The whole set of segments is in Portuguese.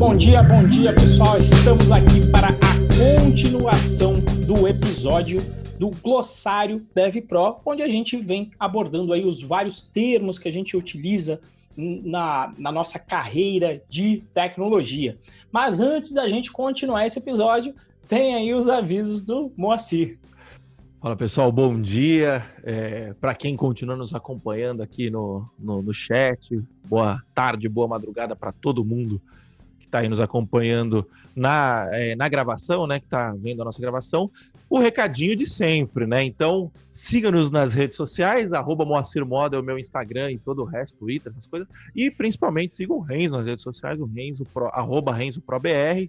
Bom dia, bom dia, pessoal. Estamos aqui para a continuação do episódio do glossário DevPro, onde a gente vem abordando aí os vários termos que a gente utiliza na, na nossa carreira de tecnologia. Mas antes da gente continuar esse episódio, tem aí os avisos do Moacir. Fala pessoal, bom dia. É, Para quem continua nos acompanhando aqui no, no, no chat, boa tarde, boa madrugada para todo mundo está aí nos acompanhando na, é, na gravação, né? Que está vendo a nossa gravação, o recadinho de sempre, né? Então, siga-nos nas redes sociais, arroba Moacir Moda é o meu Instagram e todo o resto, Twitter, essas coisas. E principalmente sigam o Renzo nas redes sociais, o Renzo Pro, arroba Renzo ProBR.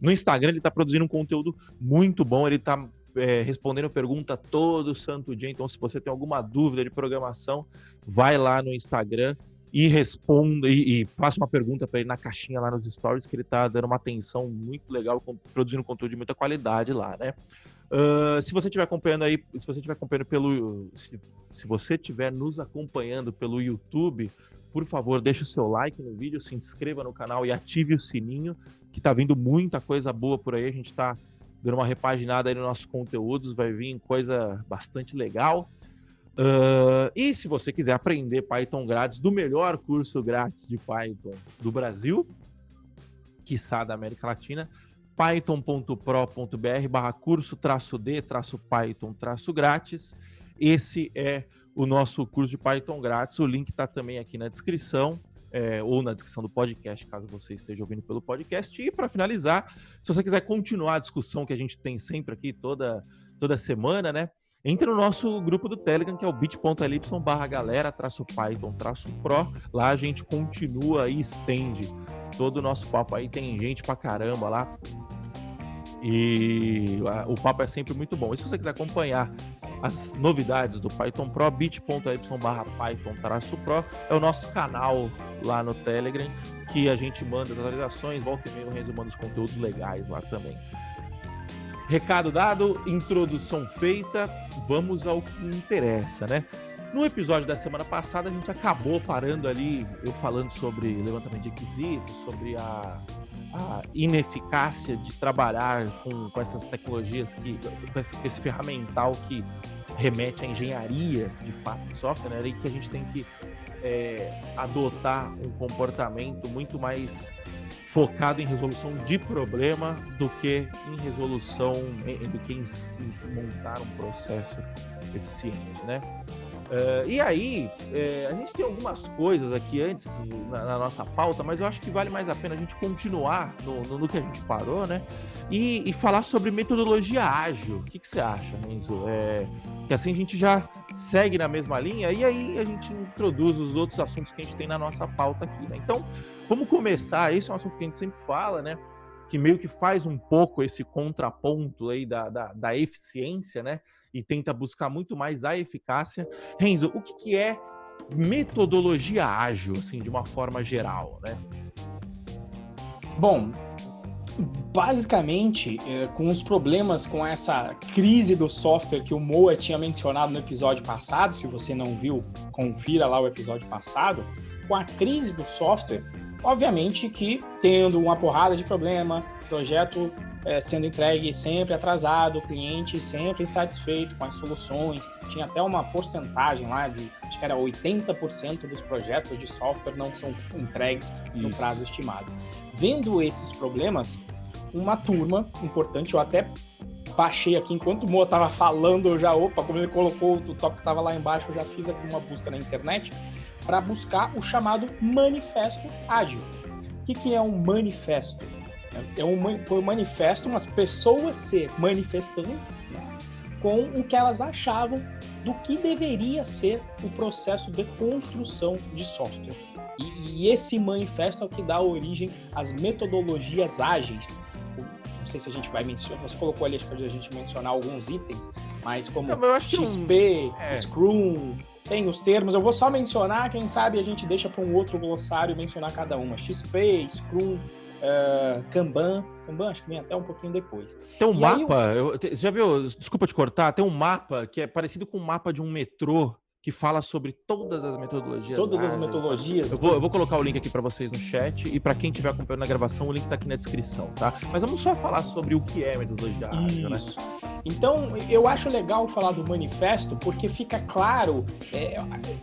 No Instagram ele está produzindo um conteúdo muito bom, ele está é, respondendo pergunta todo santo dia. Então, se você tem alguma dúvida de programação, vai lá no Instagram e responda e, e faça uma pergunta para ele na caixinha lá nos stories que ele está dando uma atenção muito legal, produzindo conteúdo de muita qualidade lá, né? Uh, se você estiver acompanhando aí, se você estiver acompanhando pelo, se, se você estiver nos acompanhando pelo YouTube, por favor, deixe o seu like no vídeo, se inscreva no canal e ative o sininho, que tá vindo muita coisa boa por aí. A gente está dando uma repaginada aí nos nossos conteúdos, vai vir coisa bastante legal. Uh, e se você quiser aprender Python grátis do melhor curso grátis de Python do Brasil, quiçá da América Latina, python.pro.br barra curso traço D traço Python traço grátis. Esse é o nosso curso de Python grátis. O link está também aqui na descrição. É, ou na descrição do podcast, caso você esteja ouvindo pelo podcast. E para finalizar, se você quiser continuar a discussão que a gente tem sempre aqui toda, toda semana, né? Entre no nosso grupo do Telegram, que é o bit.ly barra galera, traço Python, traço Pro. Lá a gente continua e estende todo o nosso papo aí. Tem gente pra caramba lá. E o papo é sempre muito bom. E se você quiser acompanhar as novidades do Python Pro, bit.ly barra Python Pro é o nosso canal lá no Telegram, que a gente manda as atualizações, volta e meia resumando os conteúdos legais lá também. Recado dado, introdução feita, vamos ao que interessa, né? No episódio da semana passada, a gente acabou parando ali, eu falando sobre levantamento de requisitos, sobre a, a ineficácia de trabalhar com, com essas tecnologias, que, com esse, esse ferramental que remete à engenharia de fato de software, né? E que a gente tem que é, adotar um comportamento muito mais focado em resolução de problema do que em resolução, do que em, montar um processo eficiente, né? Uh, e aí, é, a gente tem algumas coisas aqui antes na, na, nossa pauta, mas eu acho que vale mais a pena a gente continuar no, no, no que a gente parou, né? E, e, falar sobre metodologia ágil. O que, que você acha, Renzo? É, que assim a gente já segue na mesma linha e aí a gente introduz os outros assuntos que a gente tem na nossa pauta aqui, né? Então, vamos começar. Esse é um assunto que a gente sempre fala, né? Que meio que faz um pouco esse contraponto aí da, da, da eficiência, né? E tenta buscar muito mais a eficácia. Renzo, o que, que é metodologia ágil, assim, de uma forma geral, né? Bom, basicamente, é, com os problemas com essa crise do software que o Moa tinha mencionado no episódio passado, se você não viu, confira lá o episódio passado, com a crise do software, obviamente que tendo uma porrada de problema, projeto é, sendo entregue sempre atrasado, o cliente sempre insatisfeito com as soluções. Tinha até uma porcentagem lá de, acho que era 80% dos projetos de software não são entregues no prazo estimado. Vendo esses problemas, uma turma importante, eu até baixei aqui enquanto o Moa estava falando, eu já, opa, como ele colocou o tópico estava lá embaixo, eu já fiz aqui uma busca na internet para buscar o chamado manifesto ágil. O que, que é um manifesto? É um, foi um manifesto, umas pessoas se manifestando né, com o que elas achavam do que deveria ser o processo de construção de software. E, e esse manifesto é o que dá origem às metodologias ágeis. Não sei se a gente vai mencionar, você colocou ali para a gente mencionar alguns itens, mas como Não, XP, um... é. Scrum, tem os termos. Eu vou só mencionar, quem sabe a gente deixa para um outro glossário mencionar cada uma. XP, Scrum, uh, Kanban. Kanban acho que vem até um pouquinho depois. Tem um e mapa, eu... você já viu, desculpa te cortar, tem um mapa que é parecido com o um mapa de um metrô que fala sobre todas as metodologias. Todas as metodologias. Eu vou, eu vou colocar o link aqui para vocês no chat e para quem estiver acompanhando na gravação, o link está aqui na descrição, tá? Mas vamos só falar sobre o que é metodologia ágil, né? Então, eu acho legal falar do manifesto porque fica claro é,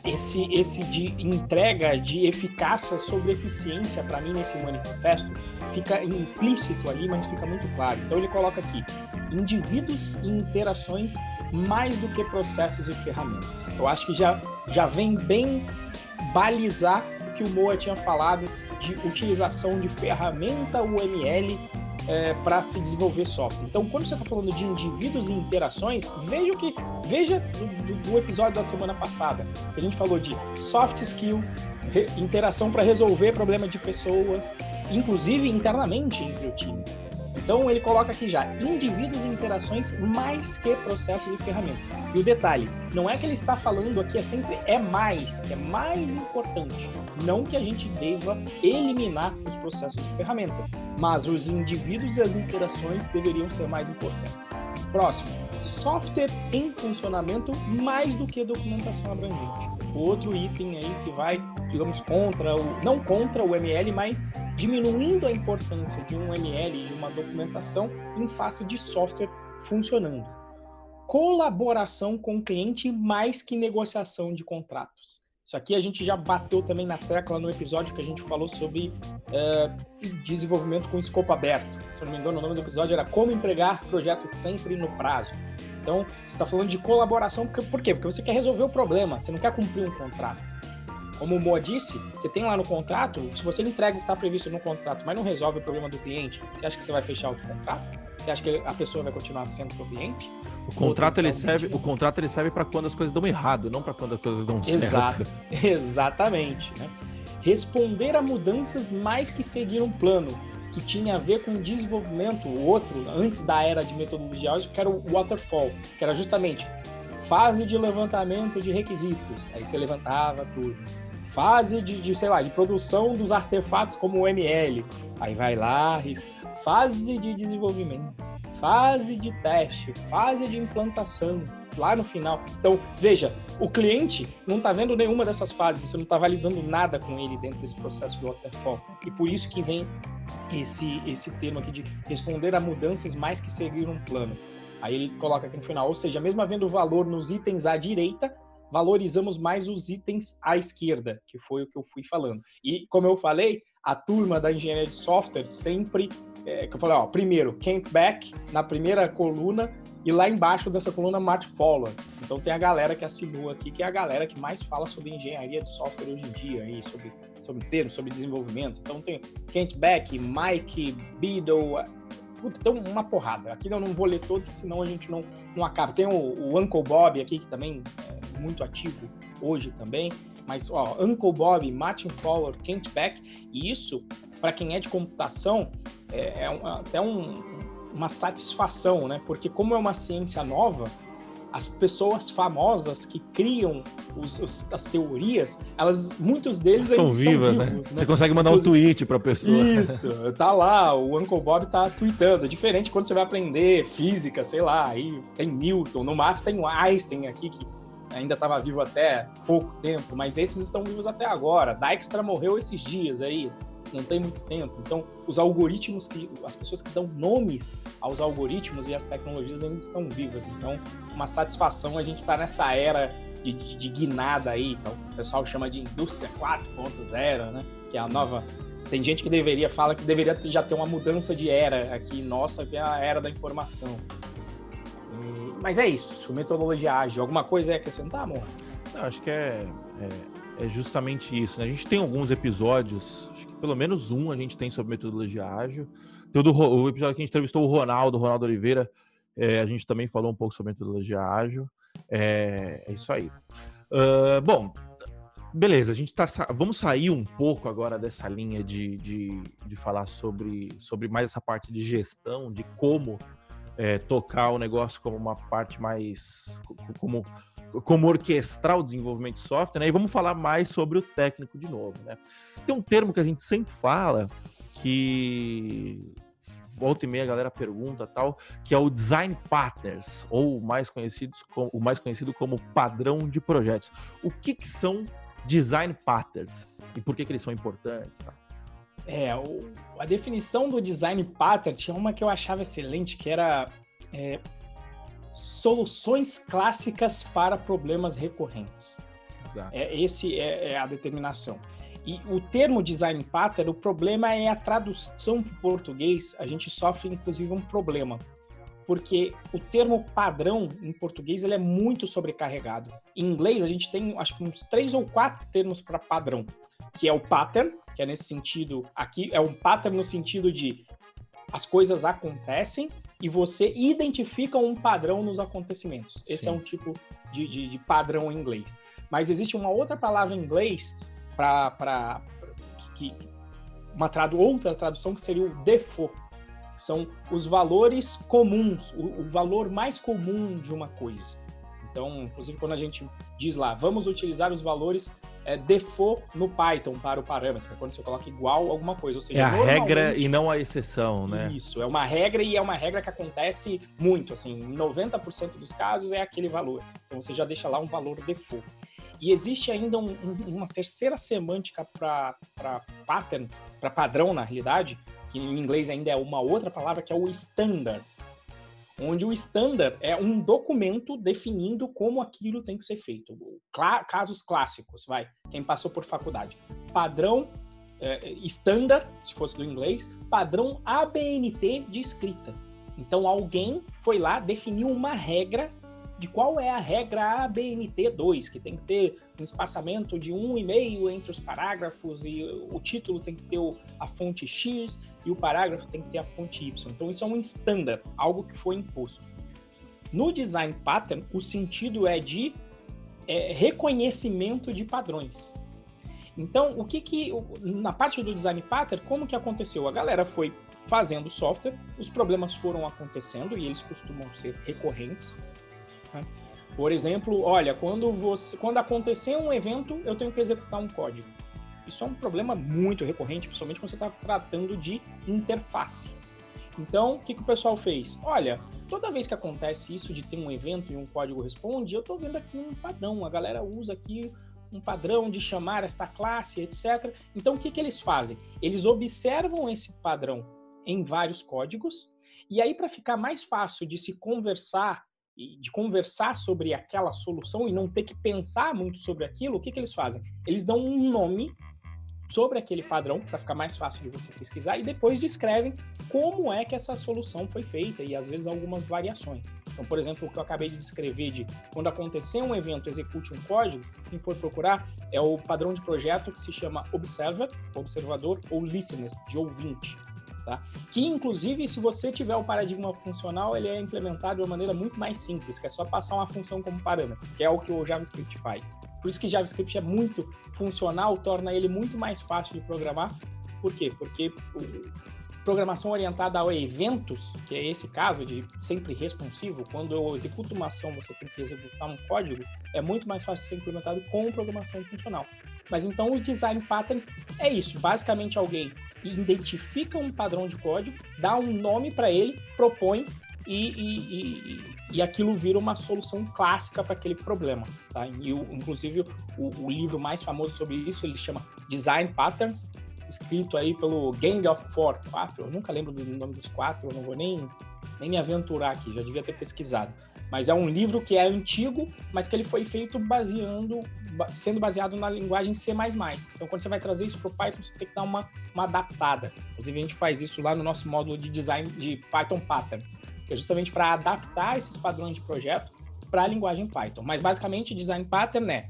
esse, esse de entrega de eficácia sobre eficiência para mim nesse manifesto fica implícito ali, mas fica muito claro. Então ele coloca aqui: indivíduos e interações mais do que processos e ferramentas. Eu acho que já, já vem bem balizar o que o Moa tinha falado de utilização de ferramenta UML é, para se desenvolver software. Então, quando você está falando de indivíduos e interações, veja o que veja do, do, episódio da semana passada. A gente falou de soft skill, re, interação para resolver problema de pessoas, inclusive internamente entre o time. Então ele coloca aqui já indivíduos e interações mais que processos e ferramentas. E o detalhe, não é que ele está falando aqui, é sempre é mais, que é mais importante. Não que a gente deva eliminar os processos e ferramentas, mas os indivíduos e as interações deveriam ser mais importantes. Próximo, software em funcionamento mais do que documentação abrangente. Outro item aí que vai, digamos, contra o não contra o ML, mas diminuindo a importância de um ML de uma documentação em face de software funcionando. Colaboração com o cliente mais que negociação de contratos. Isso aqui a gente já bateu também na tecla no episódio que a gente falou sobre uh, desenvolvimento com escopo aberto. Se eu não me engano, o nome do episódio era Como entregar projetos sempre no prazo. Então, você está falando de colaboração, por quê? Porque você quer resolver o problema, você não quer cumprir um contrato. Como o Moa disse, você tem lá no contrato, se você entrega o que está previsto no contrato, mas não resolve o problema do cliente, você acha que você vai fechar outro contrato? Você acha que a pessoa vai continuar sendo seu cliente? O contrato ele serve, o contrato ele serve para quando as coisas dão errado, não para quando as coisas dão Exato. certo. Exatamente, né? Responder a mudanças mais que seguir um plano, que tinha a ver com desenvolvimento, o outro, antes da era de metodologia ágil, que era o waterfall, que era justamente fase de levantamento de requisitos, aí você levantava tudo fase de, de, sei lá, de produção dos artefatos como o ML. Aí vai lá, fase de desenvolvimento, fase de teste, fase de implantação, lá no final. Então, veja, o cliente não está vendo nenhuma dessas fases, você não está validando nada com ele dentro desse processo do waterfall. E por isso que vem esse, esse termo aqui de responder a mudanças mais que seguir um plano. Aí ele coloca aqui no final, ou seja, mesmo havendo valor nos itens à direita, valorizamos mais os itens à esquerda, que foi o que eu fui falando. E, como eu falei, a turma da engenharia de software sempre, é, que eu falei, ó, primeiro, Kent Beck, na primeira coluna, e lá embaixo dessa coluna, Matt Fowler. Então tem a galera que assinou aqui, que é a galera que mais fala sobre engenharia de software hoje em dia, aí, sobre, sobre termos, sobre desenvolvimento. Então tem Kent Beck, Mike Biddle, Puta, tem uma porrada. Aqui eu não vou ler todos, senão a gente não, não acaba. Tem o, o Uncle Bob aqui, que também é muito ativo hoje também. Mas, ó, Uncle Bob, Martin Fowler, Kent Beck, e isso, para quem é de computação, é, é um, até um, uma satisfação, né? Porque como é uma ciência nova, as pessoas famosas que criam os, os, as teorias, elas, muitos deles estão vivas, né? vivos, né? Você consegue mandar um tweet para a pessoa. Isso, tá lá, o Uncle Bob tá tweetando. Diferente quando você vai aprender física, sei lá, aí tem Newton, no máximo tem Einstein aqui que ainda estava vivo até pouco tempo, mas esses estão vivos até agora. Dijkstra morreu esses dias aí, não tem muito tempo. Então, os algoritmos que as pessoas que dão nomes aos algoritmos e às tecnologias ainda estão vivas. Então, uma satisfação a gente estar tá nessa era de, de, de, guinada aí, então, o pessoal chama de indústria 4.0, né? Que é a Sim. nova tem gente que deveria fala que deveria já ter uma mudança de era aqui nossa, que é a era da informação. E, mas é isso, metodologia ágil. Alguma coisa a acrescentar, amor? Não, acho que é, é, é, justamente isso. Né? A gente tem alguns episódios pelo menos um a gente tem sobre metodologia ágil. Todo o episódio que a gente entrevistou o Ronaldo, Ronaldo Oliveira, é, a gente também falou um pouco sobre metodologia ágil. É, é isso aí. Uh, bom, beleza, a gente tá. Vamos sair um pouco agora dessa linha de, de, de falar sobre, sobre mais essa parte de gestão, de como é, tocar o negócio como uma parte mais. como como orquestrar o desenvolvimento de software, né? E vamos falar mais sobre o técnico de novo, né? Tem um termo que a gente sempre fala que volta e meia a galera pergunta tal, que é o Design Partners, ou mais conhecidos o mais conhecido como padrão de projetos. O que, que são Design Partners e por que, que eles são importantes? Tá? É, o, a definição do Design Pattern tinha uma que eu achava excelente, que era é, soluções clássicas para problemas recorrentes. Exato. É, esse é, é a determinação. E o termo design pattern, o problema é a tradução para o português. A gente sofre, inclusive, um problema. Porque o termo padrão em português ele é muito sobrecarregado. Em inglês, a gente tem acho que uns três ou quatro termos para padrão, que é o pattern, que é nesse sentido, aqui é um pattern no sentido de as coisas acontecem e você identifica um padrão nos acontecimentos. Esse é Sim. é um tipo de, de, de padrão em inglês. Mas existe uma outra palavra em inglês para uma tradu, outra tradução que seria o default. São os valores comuns, o, o valor mais comum de uma coisa. Então, inclusive, quando a gente diz lá, vamos utilizar os valores é, default no Python para o parâmetro, é quando você coloca igual alguma coisa. Ou seja, é a regra e não a exceção, né? Isso, é uma regra e é uma regra que acontece muito, assim, em 90% dos casos é aquele valor. Então você já deixa lá um valor default. E existe ainda um, um, uma terceira semântica para pattern, para padrão na realidade, que em inglês ainda é uma outra palavra, que é o standard. Onde o standard é um documento definindo como aquilo tem que ser feito. Clá casos clássicos, vai, quem passou por faculdade. Padrão é, standard, se fosse do inglês, padrão ABNT de escrita. Então alguém foi lá, definiu uma regra de qual é a regra ABNT2, que tem que ter um espaçamento de um e meio entre os parágrafos e o título tem que ter a fonte X e o parágrafo tem que ter a fonte Y. Então isso é um standard, algo que foi imposto. No design pattern, o sentido é de é, reconhecimento de padrões. Então, o que que na parte do design pattern, como que aconteceu? A galera foi fazendo software, os problemas foram acontecendo e eles costumam ser recorrentes. Né? Por exemplo, olha, quando, você, quando acontecer um evento, eu tenho que executar um código. Isso é um problema muito recorrente, principalmente quando você está tratando de interface. Então, o que, que o pessoal fez? Olha, toda vez que acontece isso de ter um evento e um código responde, eu estou vendo aqui um padrão. A galera usa aqui um padrão de chamar esta classe, etc. Então, o que, que eles fazem? Eles observam esse padrão em vários códigos, e aí, para ficar mais fácil de se conversar de conversar sobre aquela solução e não ter que pensar muito sobre aquilo, o que, que eles fazem? Eles dão um nome sobre aquele padrão para ficar mais fácil de você pesquisar e depois descrevem como é que essa solução foi feita e às vezes algumas variações. Então, por exemplo, o que eu acabei de descrever de quando acontecer um evento, execute um código, quem for procurar é o padrão de projeto que se chama Observer, observador ou listener, de ouvinte. Tá? Que, inclusive, se você tiver o paradigma funcional, ele é implementado de uma maneira muito mais simples, que é só passar uma função como parâmetro, que é o que o JavaScript faz. Por isso que JavaScript é muito funcional, torna ele muito mais fácil de programar. Por quê? Porque programação orientada a eventos, que é esse caso de sempre responsivo, quando eu executo uma ação, você tem que executar um código, é muito mais fácil de ser implementado com programação funcional. Mas então os design patterns é isso, basicamente alguém identifica um padrão de código, dá um nome para ele, propõe e, e, e, e, aquilo vira uma solução clássica para aquele problema. Tá? E, inclusive, o, o, livro mais famoso sobre isso, ele chama Design Patterns, escrito aí pelo Gang of Four, quatro, eu nunca lembro do nome dos quatro, eu não vou nem, nem me aventurar aqui, já devia ter pesquisado. Mas é um livro que é antigo, mas que ele foi feito baseando, sendo baseado na linguagem C++. Então, quando você vai trazer isso para o Python, você tem que dar uma, uma adaptada. Inclusive, a gente faz isso lá no nosso módulo de design de Python Patterns, que é justamente para adaptar esses padrões de projeto para a linguagem Python. Mas, basicamente, design pattern é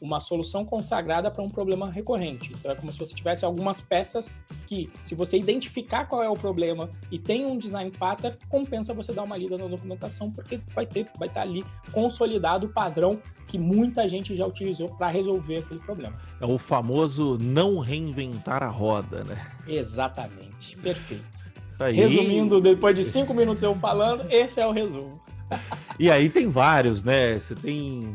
uma solução consagrada para um problema recorrente. Então é como se você tivesse algumas peças que, se você identificar qual é o problema e tem um design pattern, compensa você dar uma lida na documentação, porque vai ter, vai estar ali consolidado o padrão que muita gente já utilizou para resolver aquele problema. É o famoso não reinventar a roda, né? Exatamente, perfeito. Resumindo, depois de cinco minutos eu falando, esse é o resumo. E aí tem vários, né? Você tem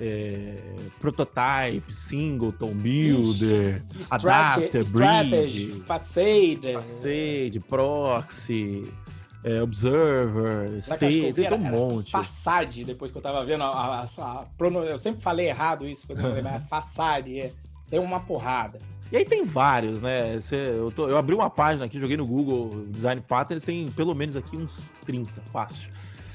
é, prototype, singleton, builder, Ixi, adapter, strategy, bridge, facade. facade, proxy, é, observer, state, tem um monte. Façade, depois que eu tava vendo a, a- a- eu sempre falei errado isso, quando eu lembrar, façade, é, tem uma porrada. E aí tem vários, né? Cê- eu, tô- eu abri uma página aqui, joguei no Google Design Patterns, tem pelo menos aqui uns 30, fácil.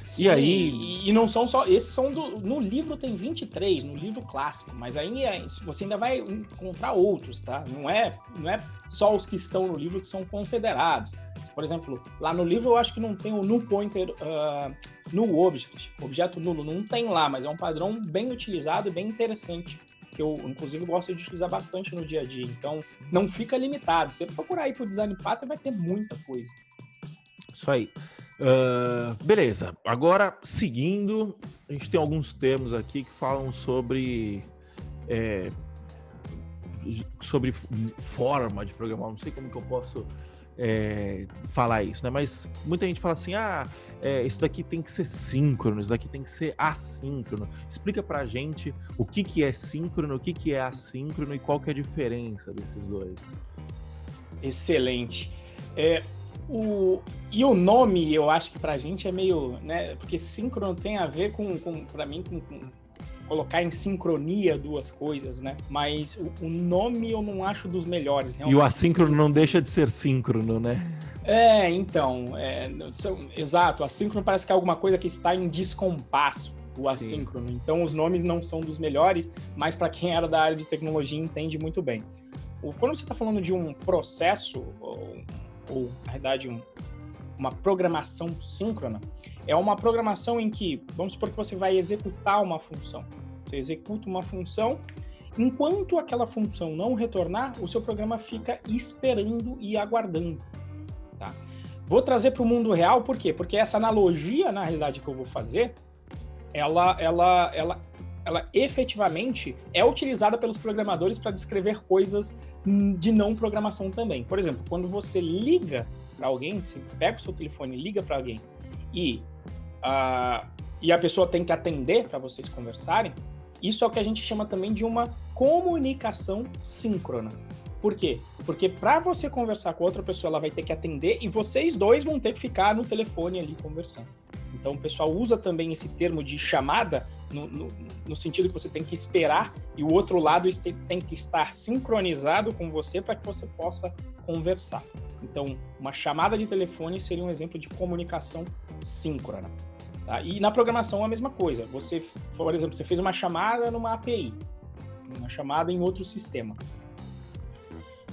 Sim, aí- E, e não são só. Esses são do. No livro tem 23, no livro clássico, mas aí é- você ainda vai encontrar outros, tá? Não é, não é só os que estão no livro que são considerados. Por exemplo, lá no livro eu acho que não tem o null pointer uh, null object, objeto nulo, não tem lá, mas é um padrão bem utilizado e bem interessante. Que eu, inclusive, gosto de utilizar bastante no dia a dia. Então, não fica limitado. Se você procurar aí pro design pattern, vai ter muita coisa. Isso aí. Ah, beleza. Agora, seguindo, a gente tem alguns termos aqui que falam sobre. é, sobre forma de programar. Não sei como que eu posso é, falar isso, né? Mas muita gente fala assim: ah, é, isso daqui tem que ser síncrono, isso daqui tem que ser assíncrono. Explica pra gente o que, que é síncrono, o que, que é assíncrono e qual que é a diferença desses dois. Excelente. É, o, e o nome, eu acho que pra gente é meio, né? Porque síncrono tem a ver com, com para mim, com, com colocar em sincronia duas coisas, né? Mas o, o nome eu não acho dos melhores. E o assíncrono não deixa de ser síncrono, né? É, então, é, são- exato. Assíncrono parece que é alguma coisa que está em descompasso. O Sim. assíncrono. Então, os nomes não são dos melhores, mas para quem era da área de tecnologia entende muito bem. O- Quando você está falando de um processo, ou, ou na verdade, um- uma programação síncrona, é uma programação em que, vamos supor que você vai executar uma função. Você executa uma função, enquanto aquela função não retornar, o seu programa fica esperando e aguardando. Vou trazer para o mundo real, por quê? Porque essa analogia, na realidade, que eu vou fazer, ela, ela, ela, ela efetivamente é utilizada pelos programadores para descrever coisas de não programação também. Por exemplo, quando você liga para alguém, você pega o seu telefone e liga para alguém e, ah, e a pessoa tem que atender para vocês conversarem, isso é o que a gente chama também de uma comunicação síncrona. Por quê? Porque para você conversar com outra pessoa, ela vai ter que atender e vocês dois vão ter que ficar no telefone ali conversando. Então o pessoal usa também esse termo de chamada no, no, no sentido que você tem que esperar e o outro lado tem que estar sincronizado com você para que você possa conversar. Então, uma chamada de telefone seria um exemplo de comunicação síncrona. tá? E na programação é a mesma coisa. Você, por exemplo, você fez uma chamada numa API, uma chamada em outro sistema.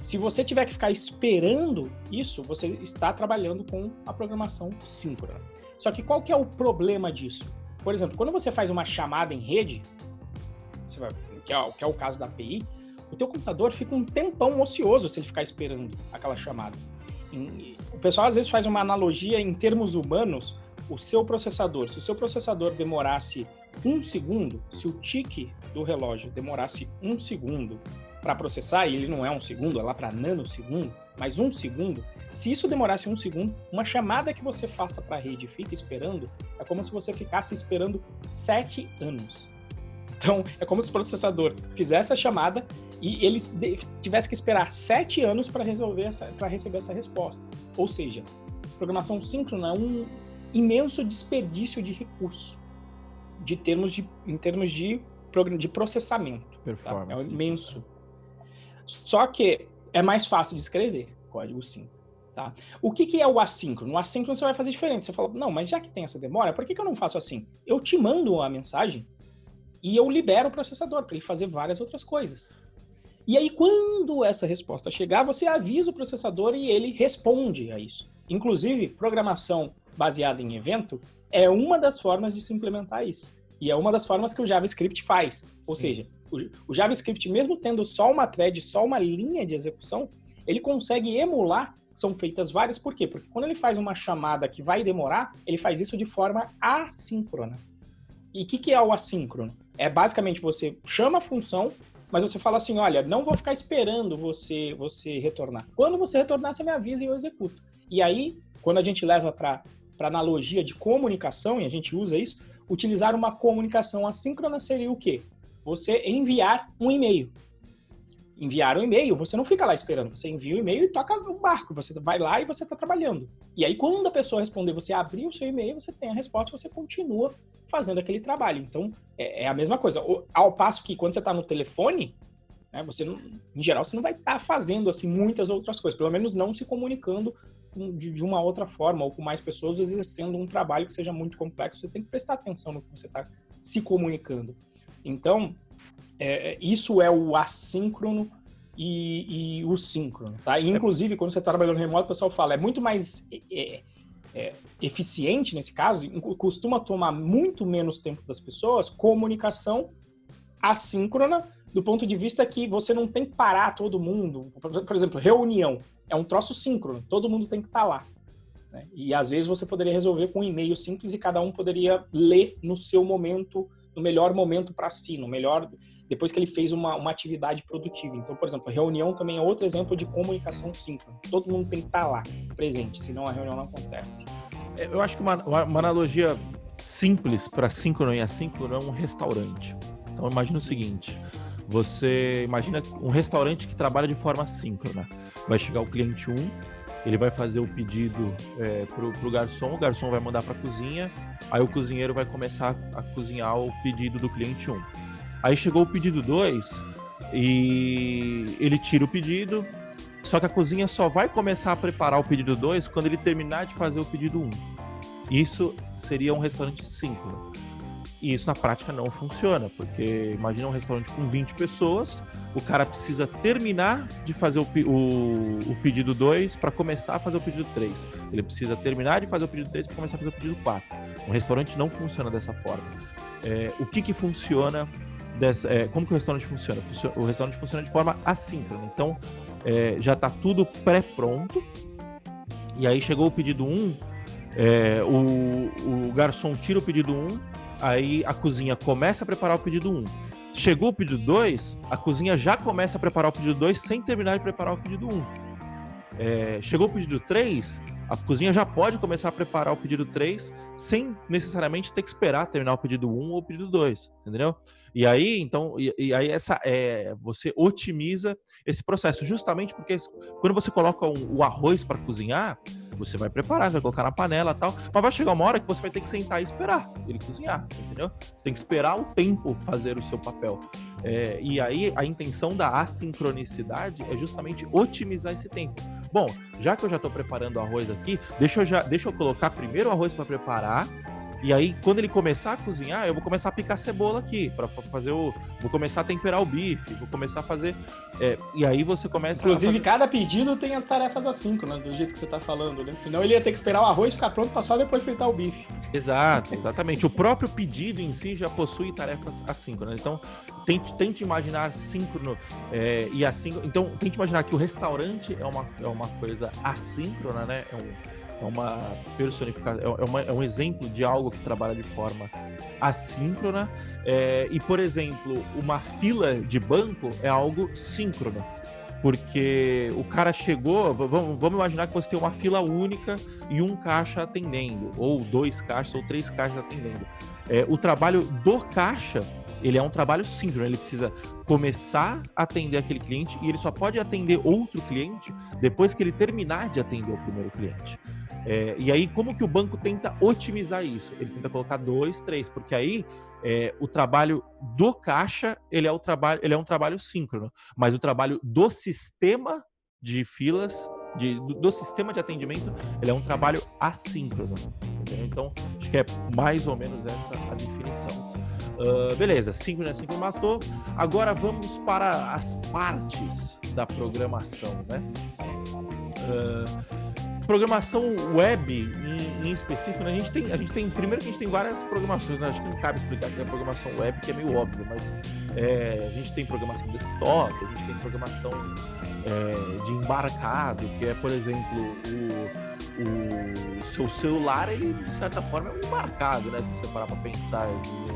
Se você tiver que ficar esperando isso, você está trabalhando com a programação síncrona. Só que qual que é o problema disso? Por exemplo, quando você faz uma chamada em rede, vai- que, é, o- que é o caso da API, o teu computador fica um tempão ocioso se ele ficar esperando aquela chamada. O pessoal às vezes faz uma analogia em termos humanos, o seu processador, se o seu processador demorasse um segundo, se o tique do relógio demorasse um segundo para processar, e ele não é um segundo, é lá para nanosegundo, mas um segundo, se isso demorasse um segundo, uma chamada que você faça para a rede e fique esperando, é como se você ficasse esperando sete anos. Então, é como se o processador fizesse a chamada e ele tivesse que esperar sete anos para resolver para receber essa resposta. Ou seja, programação síncrona é um imenso desperdício de recurso, de termos de, em termos de, de processamento. tá? É um imenso. Só que é mais fácil de escrever código síncrono. Tá? O que, que é o assíncrono? O assíncrono você vai fazer diferente. Você fala, não, mas já que tem essa demora, por que, que eu não faço assim? Eu te mando a mensagem e eu libero o processador para ele fazer várias outras coisas. E aí, quando essa resposta chegar, você avisa o processador e ele responde a isso. Inclusive, programação baseada em evento é uma das formas de se implementar isso. E é uma das formas que o JavaScript faz. Ou Sim. seja, o, o JavaScript, mesmo tendo só uma thread, só uma linha de execução, ele consegue emular. São feitas várias, por quê? Porque quando ele faz uma chamada que vai demorar, ele faz isso de forma assíncrona. E o que, que é o assíncrono? É basicamente você chama a função, mas você fala assim: olha, não vou ficar esperando você, você retornar. Quando você retornar, você me avisa e eu executo. E aí, quando a gente leva para analogia de comunicação, e a gente usa isso, utilizar uma comunicação assíncrona seria o quê? você enviar um e-mail. Enviar um e-mail, você não fica lá esperando, você envia o um e-mail e toca o barco, você vai lá e você está trabalhando. E aí, quando a pessoa responder, você abrir o seu e-mail, você tem a resposta, você continua fazendo aquele trabalho. Então, é, é a mesma coisa. Ao passo que quando você está no telefone, né, você não, em geral, você não vai estar tá fazendo assim muitas outras coisas, pelo menos não se comunicando de, de, uma outra forma ou com mais pessoas exercendo um trabalho que seja muito complexo. Você tem que prestar atenção no que você está se comunicando. Então, é, é, isso é o assíncrono e, e, o síncrono, tá? E, inclusive, quando você está trabalhando remoto, o pessoal fala, é muito mais é, é, eficiente nesse caso, costuma tomar muito menos tempo das pessoas, comunicação assíncrona, do ponto de vista que você não tem que parar todo mundo. Por exemplo, reunião é um troço síncrono, todo mundo tem que estar tá lá. Né? E às vezes você poderia resolver com um e-mail simples e cada um poderia ler no seu momento, no melhor momento para si, no melhor depois que ele fez uma, uma atividade produtiva. Então, por exemplo, reunião também é outro exemplo de comunicação síncrona. Todo mundo tem que estar tá lá, presente, senão a reunião não acontece. É, eu acho que uma, uma analogia simples para síncrono e assíncrono é um restaurante. Então, imagina o seguinte: você imagina um restaurante que trabalha de forma síncrona. Vai chegar o cliente 1, ele vai fazer o pedido é, pro, pro garçom, o garçom vai mandar para a cozinha, aí o cozinheiro vai começar a cozinhar o pedido do cliente 1. Aí chegou o pedido 2 e ele tira o pedido, só que a cozinha só vai começar a preparar o pedido 2 quando ele terminar de fazer o pedido 1. Um. Isso seria um restaurante síncrono. E isso na prática não funciona, porque imagina um restaurante com 20 pessoas, o cara precisa terminar de fazer o, o, o pedido 2 para começar a fazer o pedido 3. Ele precisa terminar de fazer o pedido 3 para começar a fazer o pedido 4. Um restaurante não funciona dessa forma. É, o que, que funciona dessa. É, como que o restaurante funciona? O restaurante funciona de forma assíncrona. Então é, já está tudo pré-pronto. E aí chegou o pedido 1, um, é, o, o garçom tira o pedido 1, um, Aí a cozinha começa a preparar o pedido 1. Chegou o pedido 2, a cozinha já começa a preparar o pedido 2 sem terminar de preparar o pedido 1. É, chegou o pedido 3, a cozinha já pode começar a preparar o pedido 3 sem necessariamente ter que esperar terminar o pedido 1 ou o pedido 2, entendeu? E aí, então, e, e, aí essa é, você otimiza esse processo, justamente porque quando você coloca um, o arroz para cozinhar, você vai preparar, vai colocar na panela tal, mas vai chegar uma hora que você vai ter que sentar e esperar ele cozinhar, entendeu? Você tem que esperar o tempo fazer o seu papel. É, e aí a intenção da assincronicidade é justamente otimizar esse tempo. Bom, já que eu já estou preparando o arroz aqui, deixa eu já deixa eu colocar primeiro o arroz para preparar e aí, quando ele começar a cozinhar, eu vou começar a picar cebola aqui, para fazer o. Vou começar a temperar o bife, vou começar a fazer. É, e aí você começa Inclusive, fazer... cada pedido tem as tarefas assim, né? Do jeito que você tá falando, né? Senão ele ia ter que esperar o arroz ficar pronto para só depois fritar o bife. Exato, exatamente. o próprio pedido em si já possui tarefas assíncronas. Então, tente, tente imaginar síncrono é, e assíncrono. Então, tente imaginar que o restaurante é uma, é uma coisa assíncrona, né? É um é uma personificação, é, uma, é, um exemplo de algo que trabalha de forma assíncrona. É, e, por exemplo, uma fila de banco é algo síncrono. Porque o cara chegou, vamos, vamos imaginar que você tem uma fila única e um caixa atendendo, ou dois caixas, ou três caixas atendendo. É, o trabalho do caixa ele é um trabalho síncrono, ele precisa começar a atender aquele cliente e ele só pode atender outro cliente depois que ele terminar de atender o primeiro cliente. É, e aí, como que o banco tenta otimizar isso? Ele tenta colocar dois, três, porque aí é, o trabalho do caixa ele é, o trabalho, ele é um trabalho síncrono, mas o trabalho do sistema de filas, de, do, sistema de atendimento, ele é um trabalho assíncrono. Entendeu? Então, acho que é mais ou menos essa a definição. Uh, beleza, síncrono é síncrono matou. Agora vamos para as partes da programação, né? Uh, programação web em, em específico, né? a gente tem, a gente tem, primeiro que a gente tem várias programações, né? acho que não cabe explicar que é programação web, que é meio óbvio, mas é, a gente tem programação desktop, a gente tem programação é, de embarcado, que é, por exemplo, o o seu celular, ele de certa forma é um embarcado, né? Se você parar para pensar.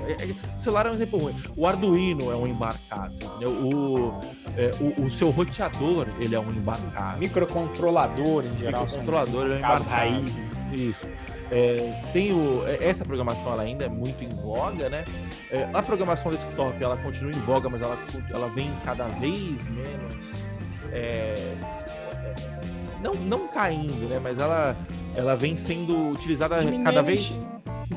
É, é, o celular é um exemplo ruim. O Arduino é um embarcado, entendeu? O, é, o, o, seu roteador, ele é um embarcado. Microcontrolador, em geral. Microcontrolador, ele é um embarcado. Raiz. Isso. É, tem o, é, essa programação ela ainda é muito em voga, né? É, a programação desktop ela continua em voga, mas ela, ela vem cada vez menos. É, não, não caindo, né? Mas ela, ela vem sendo utilizada cada vez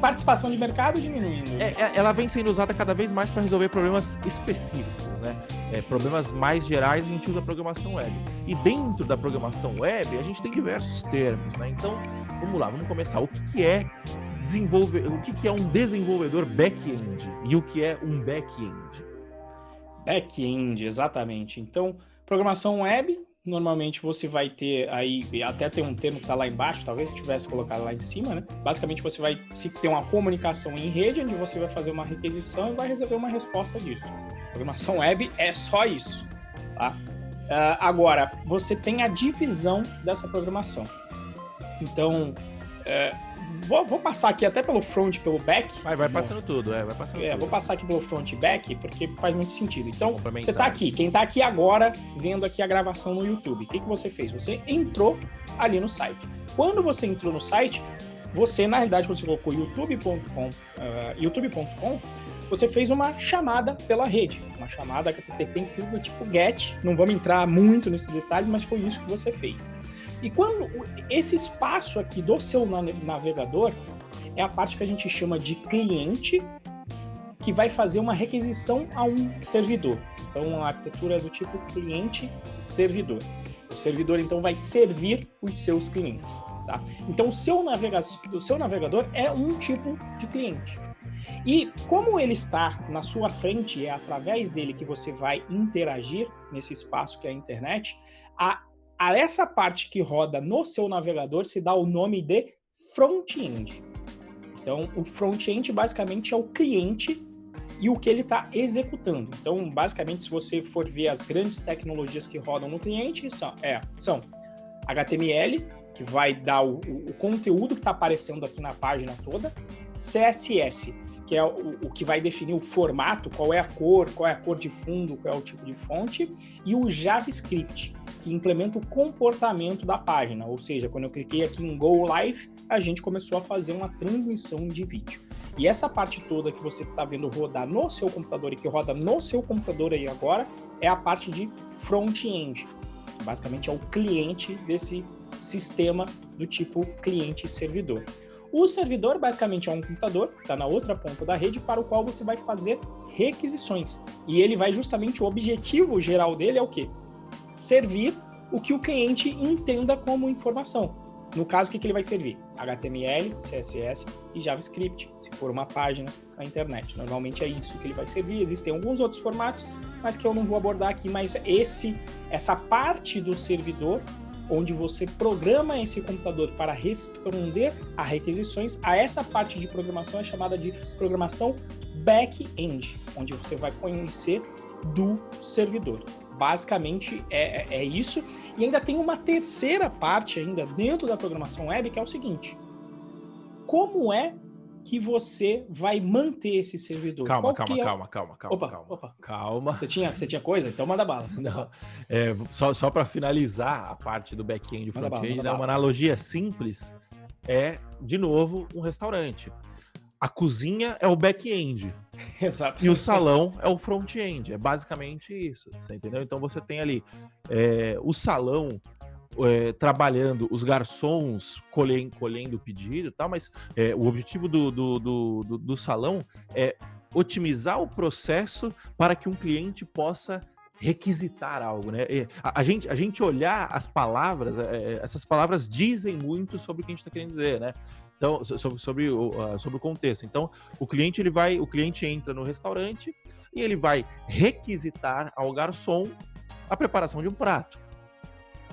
participação de mercado diminuindo. É, é, ela vem sendo usada cada vez mais para resolver problemas específicos, né? É, problemas mais gerais a gente usa a programação web. E dentro da programação web a gente tem diversos termos, né? Então, vamos lá, vamos começar. O que, que é desenvolver, o que, que é um desenvolvedor back-end e o que é um back-end? Back-end, exatamente. Então, programação web normalmente você vai ter aí, até tem um termo que está lá embaixo, talvez eu tivesse colocado lá em cima, né? Basicamente você vai se ter uma comunicação em rede, onde você vai fazer uma requisição e vai receber uma resposta disso. Programação web é só isso, tá? Uh, agora, você tem a divisão dessa programação. Então, uh, vou, vou, passar aqui até pelo front e pelo back. Vai, vai passando tudo, é, vai passando é, tudo. Vou passar aqui pelo front e back, porque faz muito sentido. Então, você está aqui, quem está aqui agora, vendo aqui a gravação no YouTube, o que, que você fez? Você entrou ali no site. Quando você entrou no site, você, na realidade, você colocou youtube.com, uh, youtube.com, você fez uma chamada pela rede, uma chamada HTTP do tipo GET. Não vamos entrar muito nesses detalhes, mas foi isso que você fez. E quando esse espaço aqui do seu navegador é a parte que a gente chama de cliente, que vai fazer uma requisição a um servidor. Então, a arquitetura é do tipo cliente-servidor. O servidor, então, vai servir os seus clientes. Tá? Então, o seu, o seu navegador é um tipo de cliente. E como ele está na sua frente, é através dele que você vai interagir nesse espaço que é a internet, a a essa parte que roda no seu navegador se dá o nome de front-end. Então, o front-end basicamente é o cliente e o que ele está executando. Então, basicamente, se você for ver as grandes tecnologias que rodam no cliente, são, é, são HTML, que vai dar o, o, conteúdo que está aparecendo aqui na página toda, CSS, que é o, o, que vai definir o formato, qual é a cor, qual é a cor de fundo, qual é o tipo de fonte, e o JavaScript, que implementa o comportamento da página. Ou seja, quando eu cliquei aqui em Go Live, a gente começou a fazer uma transmissão de vídeo. E essa parte toda que você está vendo rodar no seu computador e que roda no seu computador aí agora é a parte de front-end. Basicamente é o cliente desse sistema do tipo cliente-servidor. O servidor basicamente é um computador que está na outra ponta da rede para o qual você vai fazer requisições. E ele vai justamente o objetivo geral dele é o quê? Servir o que o cliente entenda como informação. No caso, o que, que ele vai servir? HTML, CSS e JavaScript, se for uma página na internet. Normalmente é isso que ele vai servir. Existem alguns outros formatos, mas que eu não vou abordar aqui. Mas esse, essa parte do servidor, onde você programa esse computador para responder a requisições, a essa parte de programação é chamada de programação back-end, onde você vai conhecer do servidor. Basicamente é, é, é isso. E ainda tem uma terceira parte ainda dentro da programação web, que é o seguinte. Como é que você vai manter esse servidor? Calma, calma, é... calma, calma, calma, opa, calma. Opa. Calma. Você tinha, você tinha coisa? Então manda bala. Não. É, só só para finalizar a parte do back-end e front-end, né, uma analogia simples é, de novo, um restaurante. A cozinha é o back-end. Exato. E o salão é o front-end. É basicamente isso. Você entendeu? Então você tem ali é, o salão é, trabalhando, os garçons colhendo, colhendo o pedido e tal, mas é, o objetivo do, do, do, do, salão é otimizar o processo para que um cliente possa requisitar algo, né? A, a, gente, a gente olhar as palavras, é, essas palavras dizem muito sobre o que a gente está querendo dizer, né? Então, sobre, sobre, o, sobre o contexto. Então, o cliente ele vai, o cliente entra no restaurante e ele vai requisitar ao garçom a preparação de um prato.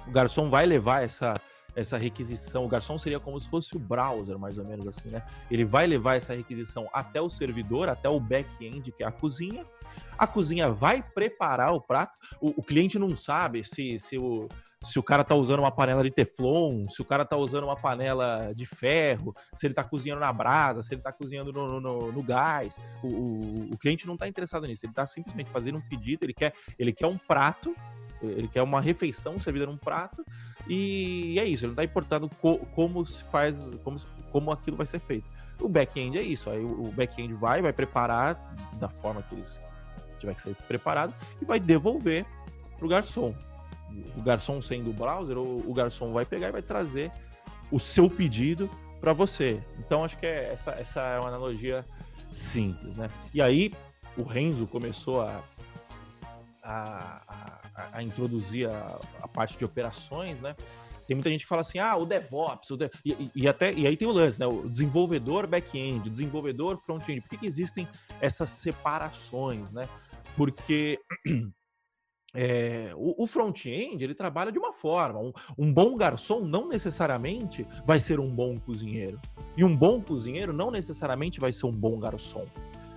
O garçom vai levar essa essa requisição. O garçom seria como se fosse o browser, mais ou menos assim, né? Ele vai levar essa requisição até o servidor, até o back-end, que é a cozinha. A cozinha vai preparar o prato. O, o cliente não sabe se, se o se o cara tá usando uma panela de teflon, se o cara tá usando uma panela de ferro, se ele tá cozinhando na brasa, se ele tá cozinhando no, no, no gás. O, o, o, cliente não tá interessado nisso, ele tá simplesmente fazendo um pedido, ele quer, ele quer um prato Ele quer uma refeição servida num prato e é isso. Ele não está importando co como se faz, como, como aquilo vai ser feito. O back-end é isso. Aí o back-end vai, vai preparar da forma que eles tiver que ser preparado e vai devolver para o garçom. O garçom sendo o browser, o garçom vai pegar e vai trazer o seu pedido para você. Então acho que é, essa, essa é uma analogia simples, né? E aí o Renzo começou a, a, a, a introduzir a, a, parte de operações, né? Tem muita gente que fala assim, ah, o DevOps, o de... e, e, até, e aí tem o lance, né? O desenvolvedor back-end, o desenvolvedor front-end. Por que, que existem essas separações, né? Porque é, o, o front-end ele trabalha de uma forma. Um, um, bom garçom não necessariamente vai ser um bom cozinheiro. E um bom cozinheiro não necessariamente vai ser um bom garçom.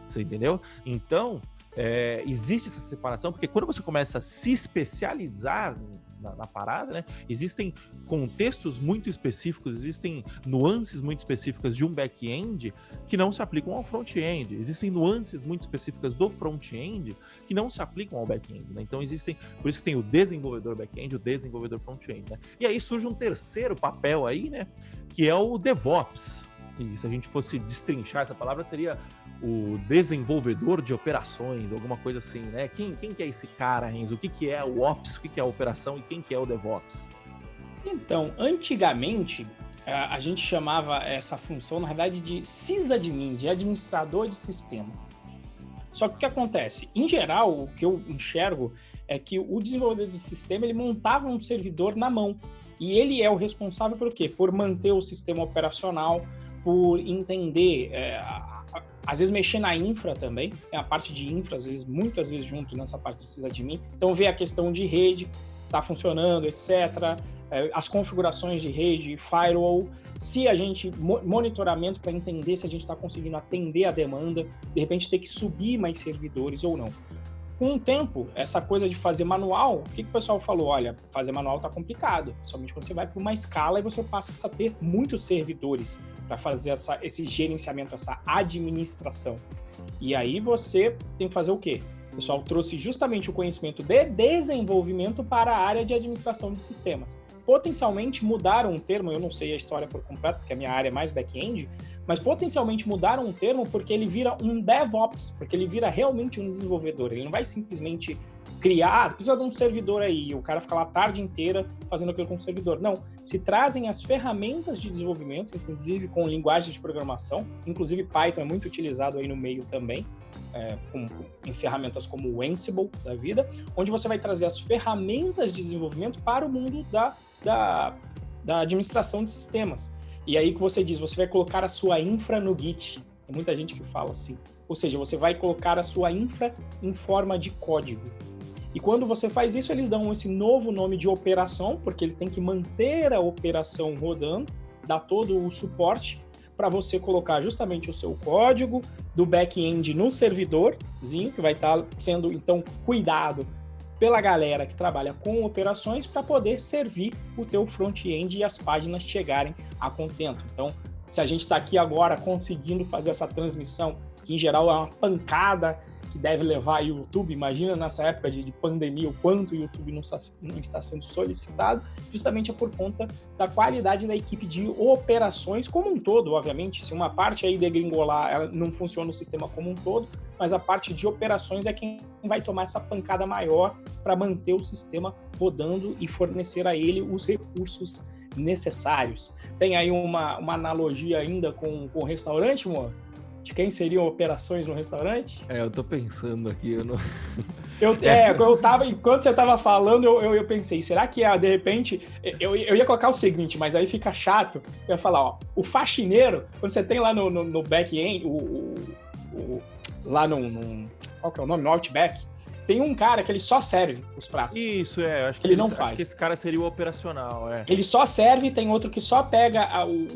Você entendeu? Então, é, existe essa separação, porque quando você começa a se especializar na, na, parada, né? Existem contextos muito específicos, existem nuances muito específicas de um back-end que não se aplicam ao front-end. Existem nuances muito específicas do front-end que não se aplicam ao back-end. Né? Então existem, por isso que tem o desenvolvedor back-end, o desenvolvedor front-end. Né? E aí surge um terceiro papel aí, né? Que é o DevOps. E se a gente fosse destrinchar essa palavra, seria o desenvolvedor de operações, alguma coisa assim, né? Quem, quem que é esse cara, Renzo? O que, que é o Ops, o que, que é a operação e quem que é o DevOps? Então, antigamente, a gente chamava essa função, na verdade, de sysadmin, de administrador de sistema. Só que o que acontece? Em geral, o que eu enxergo é que o desenvolvedor de sistema ele montava um servidor na mão. E ele é o responsável por quê? Por manter o sistema operacional, por entender é, às vezes mexer na infra também, é a parte de infra, às vezes, muitas vezes junto nessa parte precisa de mim. Então, ver a questão de rede, tá funcionando, etc. É, as configurações de rede, firewall, se a gente monitoramento para entender se a gente está conseguindo atender a demanda, de repente ter que subir mais servidores ou não. Com o tempo, essa coisa de fazer manual, o que, que o pessoal falou? Olha, fazer manual tá complicado, somente quando você vai para uma escala e você passa a ter muitos servidores para fazer essa, esse gerenciamento, essa administração. E aí você tem que fazer o quê? O pessoal trouxe justamente o conhecimento de desenvolvimento para a área de administração de sistemas. Potencialmente mudaram um termo, eu não sei a história por completo, porque a minha área é mais back-end, mas potencialmente mudaram um termo porque ele vira um DevOps, porque ele vira realmente um desenvolvedor. Ele não vai simplesmente criar, precisa de um servidor aí, e o cara fica lá a tarde inteira fazendo aquilo com o servidor. Não, se trazem as ferramentas de desenvolvimento, inclusive com linguagens de programação, inclusive Python é muito utilizado aí no meio também, é, com, em ferramentas como o Ansible da vida, onde você vai trazer as ferramentas de desenvolvimento para o mundo da, da, da administração de sistemas. E aí que você diz, você vai colocar a sua infra no Git. Tem muita gente que fala assim. Ou seja, você vai colocar a sua infra em forma de código. E quando você faz isso, eles dão esse novo nome de operação, porque ele tem que manter a operação rodando, dar todo o suporte para você colocar justamente o seu código do back-end no servidorzinho, que vai estar tá sendo então cuidado pela galera que trabalha com operações para poder servir o teu front-end e as páginas chegarem a contento. Então, se a gente está aqui agora conseguindo fazer essa transmissão, que em geral é uma pancada que deve levar o YouTube. Imagina nessa época de, de pandemia o quanto o YouTube não está, não está, sendo solicitado, justamente é por conta da qualidade da equipe de operações como um todo, obviamente. Se uma parte aí degringolar, ela não funciona o sistema como um todo, mas a parte de operações é quem vai tomar essa pancada maior para manter o sistema rodando e fornecer a ele os recursos necessários. Tem aí uma, uma analogia ainda com, o restaurante, amor? De quem seriam operações no restaurante? É, eu tô pensando aqui, eu não. Eu, é, eu tava, enquanto você tava falando, eu, eu, eu pensei, será que ah, de repente eu, eu ia colocar o seguinte, mas aí fica chato. Eu ia falar, ó, o faxineiro, quando você tem lá no, no, no back-end, o, o, o, lá no, no. Qual que é o nome? No Outback, tem um cara que ele só serve os pratos. Isso, é. Acho que ele, não faz. Acho que esse cara seria o operacional, é. Ele só serve, tem outro que só pega a, o,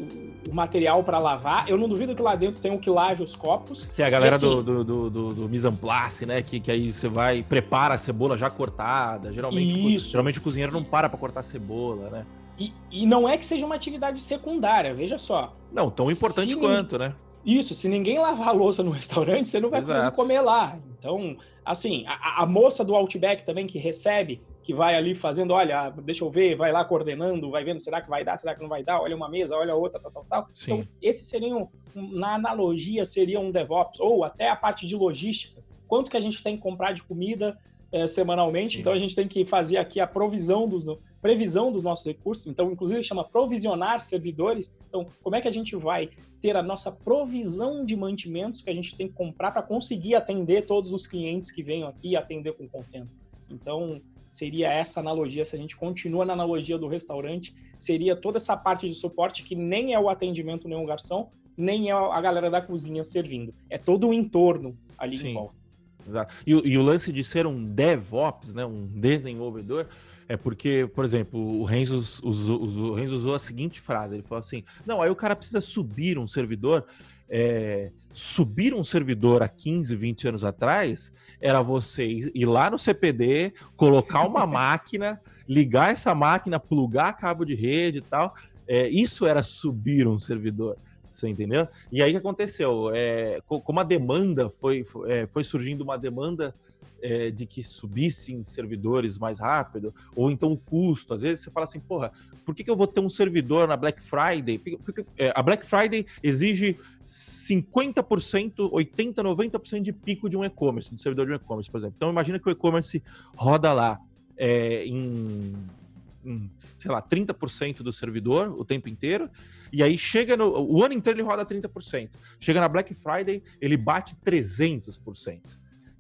o, material para lavar. Eu não duvido que lá dentro tem um que lave os copos. Tem a galera assim, do, do, do, do, do mise en place, né? Que, que aí você vai, prepara a cebola já cortada. Geralmente, isso. geralmente o cozinheiro não para para cortar cebola, né? E, e não é que seja uma atividade secundária, veja só. Não, tão importante Se quanto, né? Isso, se ninguém lavar a louça no restaurante, você não vai Exato. conseguir comer lá. Então, assim, a, a, moça do Outback também que recebe, que vai ali fazendo, olha, deixa eu ver, vai lá coordenando, vai vendo, será que vai dar, será que não vai dar, olha uma mesa, olha outra, tal, tal, tal. Sim. Então, esse seria, um, na analogia, seria um DevOps, ou até a parte de logística. Quanto que a gente tem que comprar de comida é, semanalmente, Sim. então a gente tem que fazer aqui a provisão dos, previsão dos nossos recursos, então inclusive chama provisionar servidores. Então, como é que a gente vai ter a nossa provisão de mantimentos que a gente tem que comprar para conseguir atender todos os clientes que venham aqui e atender com contento? Então, seria essa analogia, se a gente continua na analogia do restaurante, seria toda essa parte de suporte que nem é o atendimento, nem o garçom, nem é a galera da cozinha servindo. É todo o entorno ali Sim. em volta. Exato. E, e, o lance de ser um DevOps, né, um desenvolvedor, é porque, por exemplo, o Renzo usou, o Renzo usou a seguinte frase: ele falou assim: não, aí o cara precisa subir um servidor. É, subir um servidor há 15, 20 anos atrás era você ir lá no CPD, colocar uma máquina, ligar essa máquina, plugar cabo de rede e tal. É, isso era subir um servidor. Você entendeu? E aí o que aconteceu? É, como a demanda foi, é, foi surgindo uma demanda é, de que subissem servidores mais rápido, ou então o custo. Às vezes você fala assim, porra, por que, que eu vou ter um servidor na Black Friday? Porque é, a Black Friday exige 50%, 80%, 90% de pico de um e-commerce, de servidor de um e-commerce, por exemplo. Então imagina que o e-commerce roda lá é, em sei lá, 30% do servidor o tempo inteiro, e aí chega no. O ano inteiro ele roda 30%. Chega na Black Friday, ele bate 300%.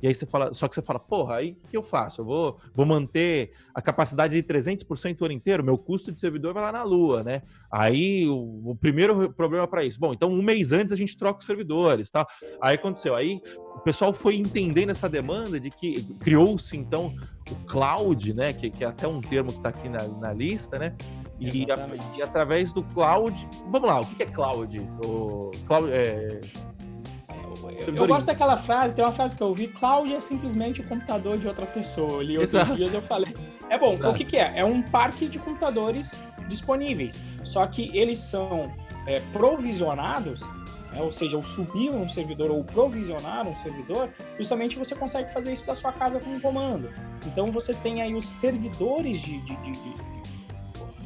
E aí você fala, só que você fala, porra, aí o que eu faço? Eu vou, vou manter a capacidade de 300% o ano inteiro, meu custo de servidor vai lá na lua, né? Aí o, o primeiro problema para isso, bom, então um mês antes a gente troca os servidores, tá? Aí aconteceu, aí o pessoal foi entendendo essa demanda de que criou-se então o cloud, né? Que, que é até um termo que está aqui na, na lista, né? E, a, e, através do cloud. Vamos lá, o que é cloud? O cloud é, eu gosto daquela frase, tem uma frase que eu ouvi, cloud é simplesmente o computador de outra pessoa. Ali outros Exato. dias eu falei. É bom, Exato. o que, que, é? É um parque de computadores disponíveis. Só que eles são é, provisionados, né? ou seja, ou subir um servidor ou provisionar um servidor, justamente você consegue fazer isso da sua casa com um comando. Então você tem aí os servidores de, de, de, de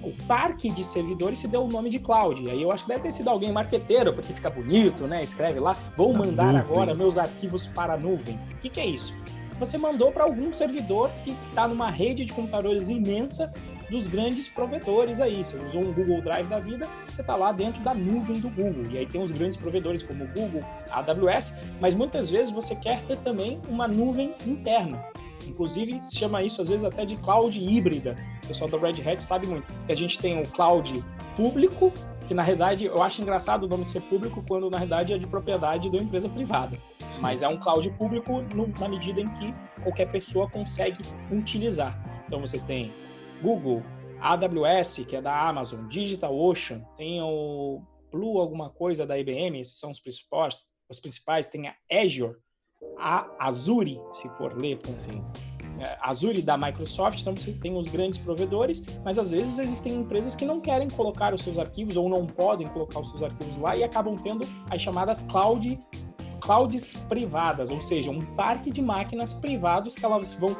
o parque de servidores se deu o nome de cloud. Aí eu acho que deve ter sido alguém marqueteiro, porque fica bonito, né? Escreve lá, vou mandar agora meus arquivos para a nuvem. O que, que é isso? Você mandou para algum servidor que está numa rede de computadores imensa dos grandes provedores aí. Você usou um Google Drive da vida, você está lá dentro da nuvem do Google. E aí tem os grandes provedores como o Google, a AWS, mas muitas vezes você quer ter também uma nuvem interna. Inclusive, se chama isso às vezes até de cloud híbrida. O pessoal da Red Hat sabe muito. Que a gente tem o cloud público, que na realidade eu acho engraçado o nome ser público quando na realidade é de propriedade da empresa privada. Mas é um cloud público no, na medida em que qualquer pessoa consegue utilizar. Então você tem Google, AWS, que é da Amazon, DigitalOcean, tem o Blue alguma coisa da IBM, esses são os principais, os principais, tem a Azure, a Azure, se for ler com Sim. É, Azure da Microsoft, então você tem os grandes provedores, mas às vezes existem empresas que não querem colocar os seus arquivos ou não podem colocar os seus arquivos lá e acabam tendo as chamadas cloud clouds privadas, ou seja, um parque de máquinas privados que elas vão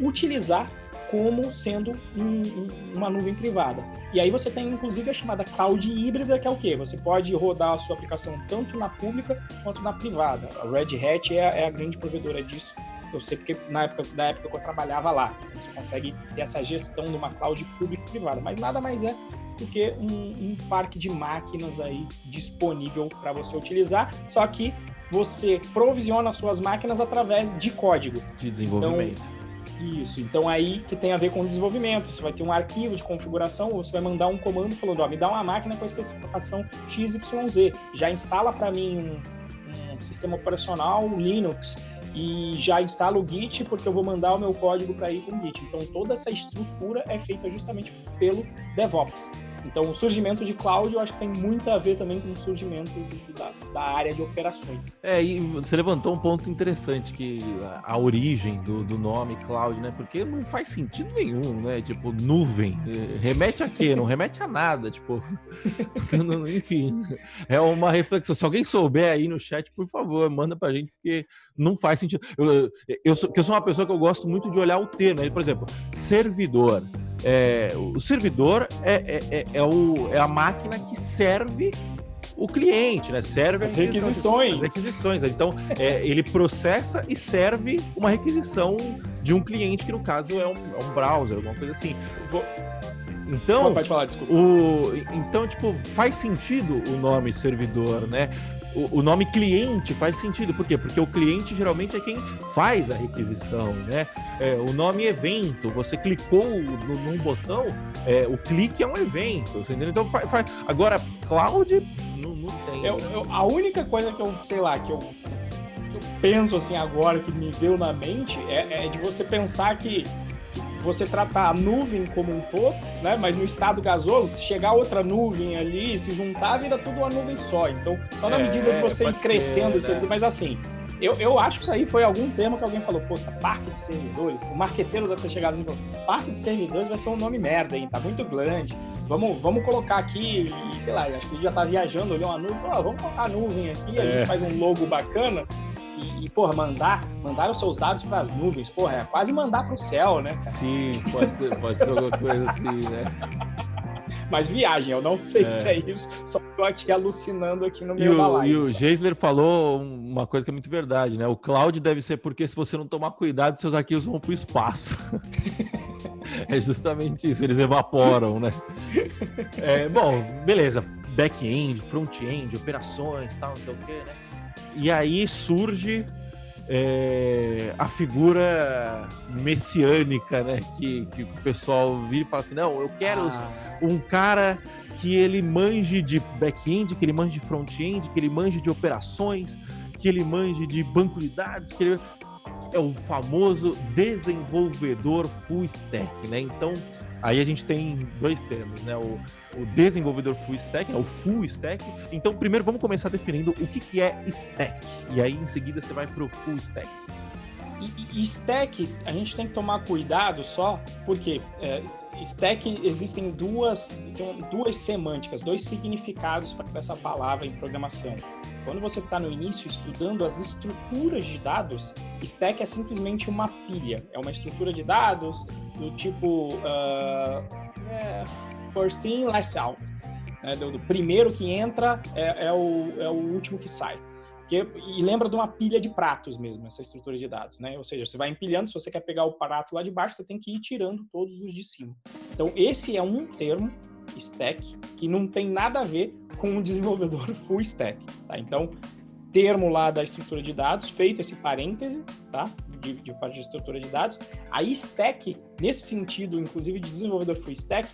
utilizar como sendo um, uma nuvem privada. E aí você tem inclusive a chamada cloud híbrida, que é o quê? Você pode rodar a sua aplicação tanto na pública quanto na privada. A Red Hat é, é a grande provedora disso. Eu sei porque na época, da época que eu trabalhava lá, você consegue ter essa gestão de uma cloud pública e privada, mas nada mais é do que um, um parque de máquinas aí disponível para você utilizar, só que você provisiona suas máquinas através de código. De desenvolvimento. Então, isso, então aí que tem a ver com o desenvolvimento. Você vai ter um arquivo de configuração, ou você vai mandar um comando falando, ó, me dá uma máquina com a especificação XYZ. Já instala para mim um, um, sistema operacional Linux e já instala o Git, porque eu vou mandar o meu código para ir com o Git. Então toda essa estrutura é feita justamente pelo DevOps. Então, o surgimento de cloud, eu acho que tem muito a ver também com o surgimento da, da, área de operações. É, e você levantou um ponto interessante, que a origem do, do nome cloud, né? Porque não faz sentido nenhum, né? Tipo, nuvem. Eh, remete a quê? Não remete a nada, tipo. Enfim, é uma reflexão. Se alguém souber aí no chat, por favor, manda pra gente, porque não faz sentido. Eu, eu, sou, eu sou uma pessoa que eu gosto muito de olhar o termo. Né? Por exemplo, servidor. É, o servidor é, é, é, é, o, é a máquina que serve o cliente, né? Serve as requisições. As requisições. Então, é, ele processa e serve uma requisição de um cliente, que no caso é um, é um browser, alguma coisa assim. Então, pode falar, desculpa. O, então, tipo, faz sentido o nome servidor, né? O, nome cliente faz sentido. Por quê? Porque o cliente geralmente é quem faz a requisição, né? É, o nome evento, você clicou no, num botão, é, o clique é um evento, entendeu? Então, faz, agora, cloud não, não tem. Eu, eu, a única coisa que eu, sei lá, que eu, que eu penso assim agora, que me veio na mente, é, é de você pensar que você tratar a nuvem como um todo, né? Mas no estado gasoso, se chegar outra nuvem ali, se juntar, vira tudo uma nuvem só. Então, só na é, medida de você ir crescendo, ser, né? mas assim, eu, eu acho que isso aí foi algum tema que alguém falou, pô, parque de servidores. O marqueteiro deve ter chegado assim e falou, parque de servidores vai ser um nome merda, hein? Tá muito grande. Vamos, vamos colocar aqui, sei lá, acho que já tá viajando, olhou uma nuvem, pô, vamos colocar a nuvem aqui, a é. gente faz um logo bacana e, e, porra, mandar, mandar os seus dados para as nuvens, porra, é quase mandar para o céu, né? Cara? Sim, pode, ter, pode ser alguma coisa assim, né? Mas viagem, eu não sei é. se é isso, só tô aqui alucinando aqui no da live. E o Geisler falou uma coisa que é muito verdade, né? O cloud deve ser porque se você não tomar cuidado, seus arquivos vão para o espaço. é justamente isso, eles evaporam, né? É, bom, beleza. Back-end, front-end, operações, tal, não sei o quê, né? E aí surge é, a figura messiânica, né? Que, que o pessoal vira e fala assim: não, eu quero ah. um cara que ele manje de back-end, que ele manje de front-end, que ele manje de operações, que ele manje de banco de dados, que ele é o famoso desenvolvedor full stack, né? Então Aí a gente tem dois termos, né? O, o desenvolvedor full stack, né? o full stack. Então, primeiro vamos começar definindo o que, que é stack. E aí, em seguida, você vai para o full stack. E, stack, a gente tem que tomar cuidado só, porque é, stack existem duas, duas semânticas, dois significados para essa palavra em programação. Quando você está no início estudando as estruturas de dados, stack é simplesmente uma pilha, é uma estrutura de dados do tipo uh, é, first in, last out. Né? Do, do, primeiro que entra é, é, o, é o último que sai. Porque, e lembra de uma pilha de pratos mesmo, essa estrutura de dados, né? Ou seja, você vai empilhando, se você quer pegar o prato lá de baixo, você tem que ir tirando todos os de cima. Então, esse é um termo, stack, que não tem nada a ver com um desenvolvedor full stack, tá? Então, termo lá da estrutura de dados, feito esse parêntese, tá? De, de parte de estrutura de dados. A stack, nesse sentido, inclusive de desenvolvedor full stack,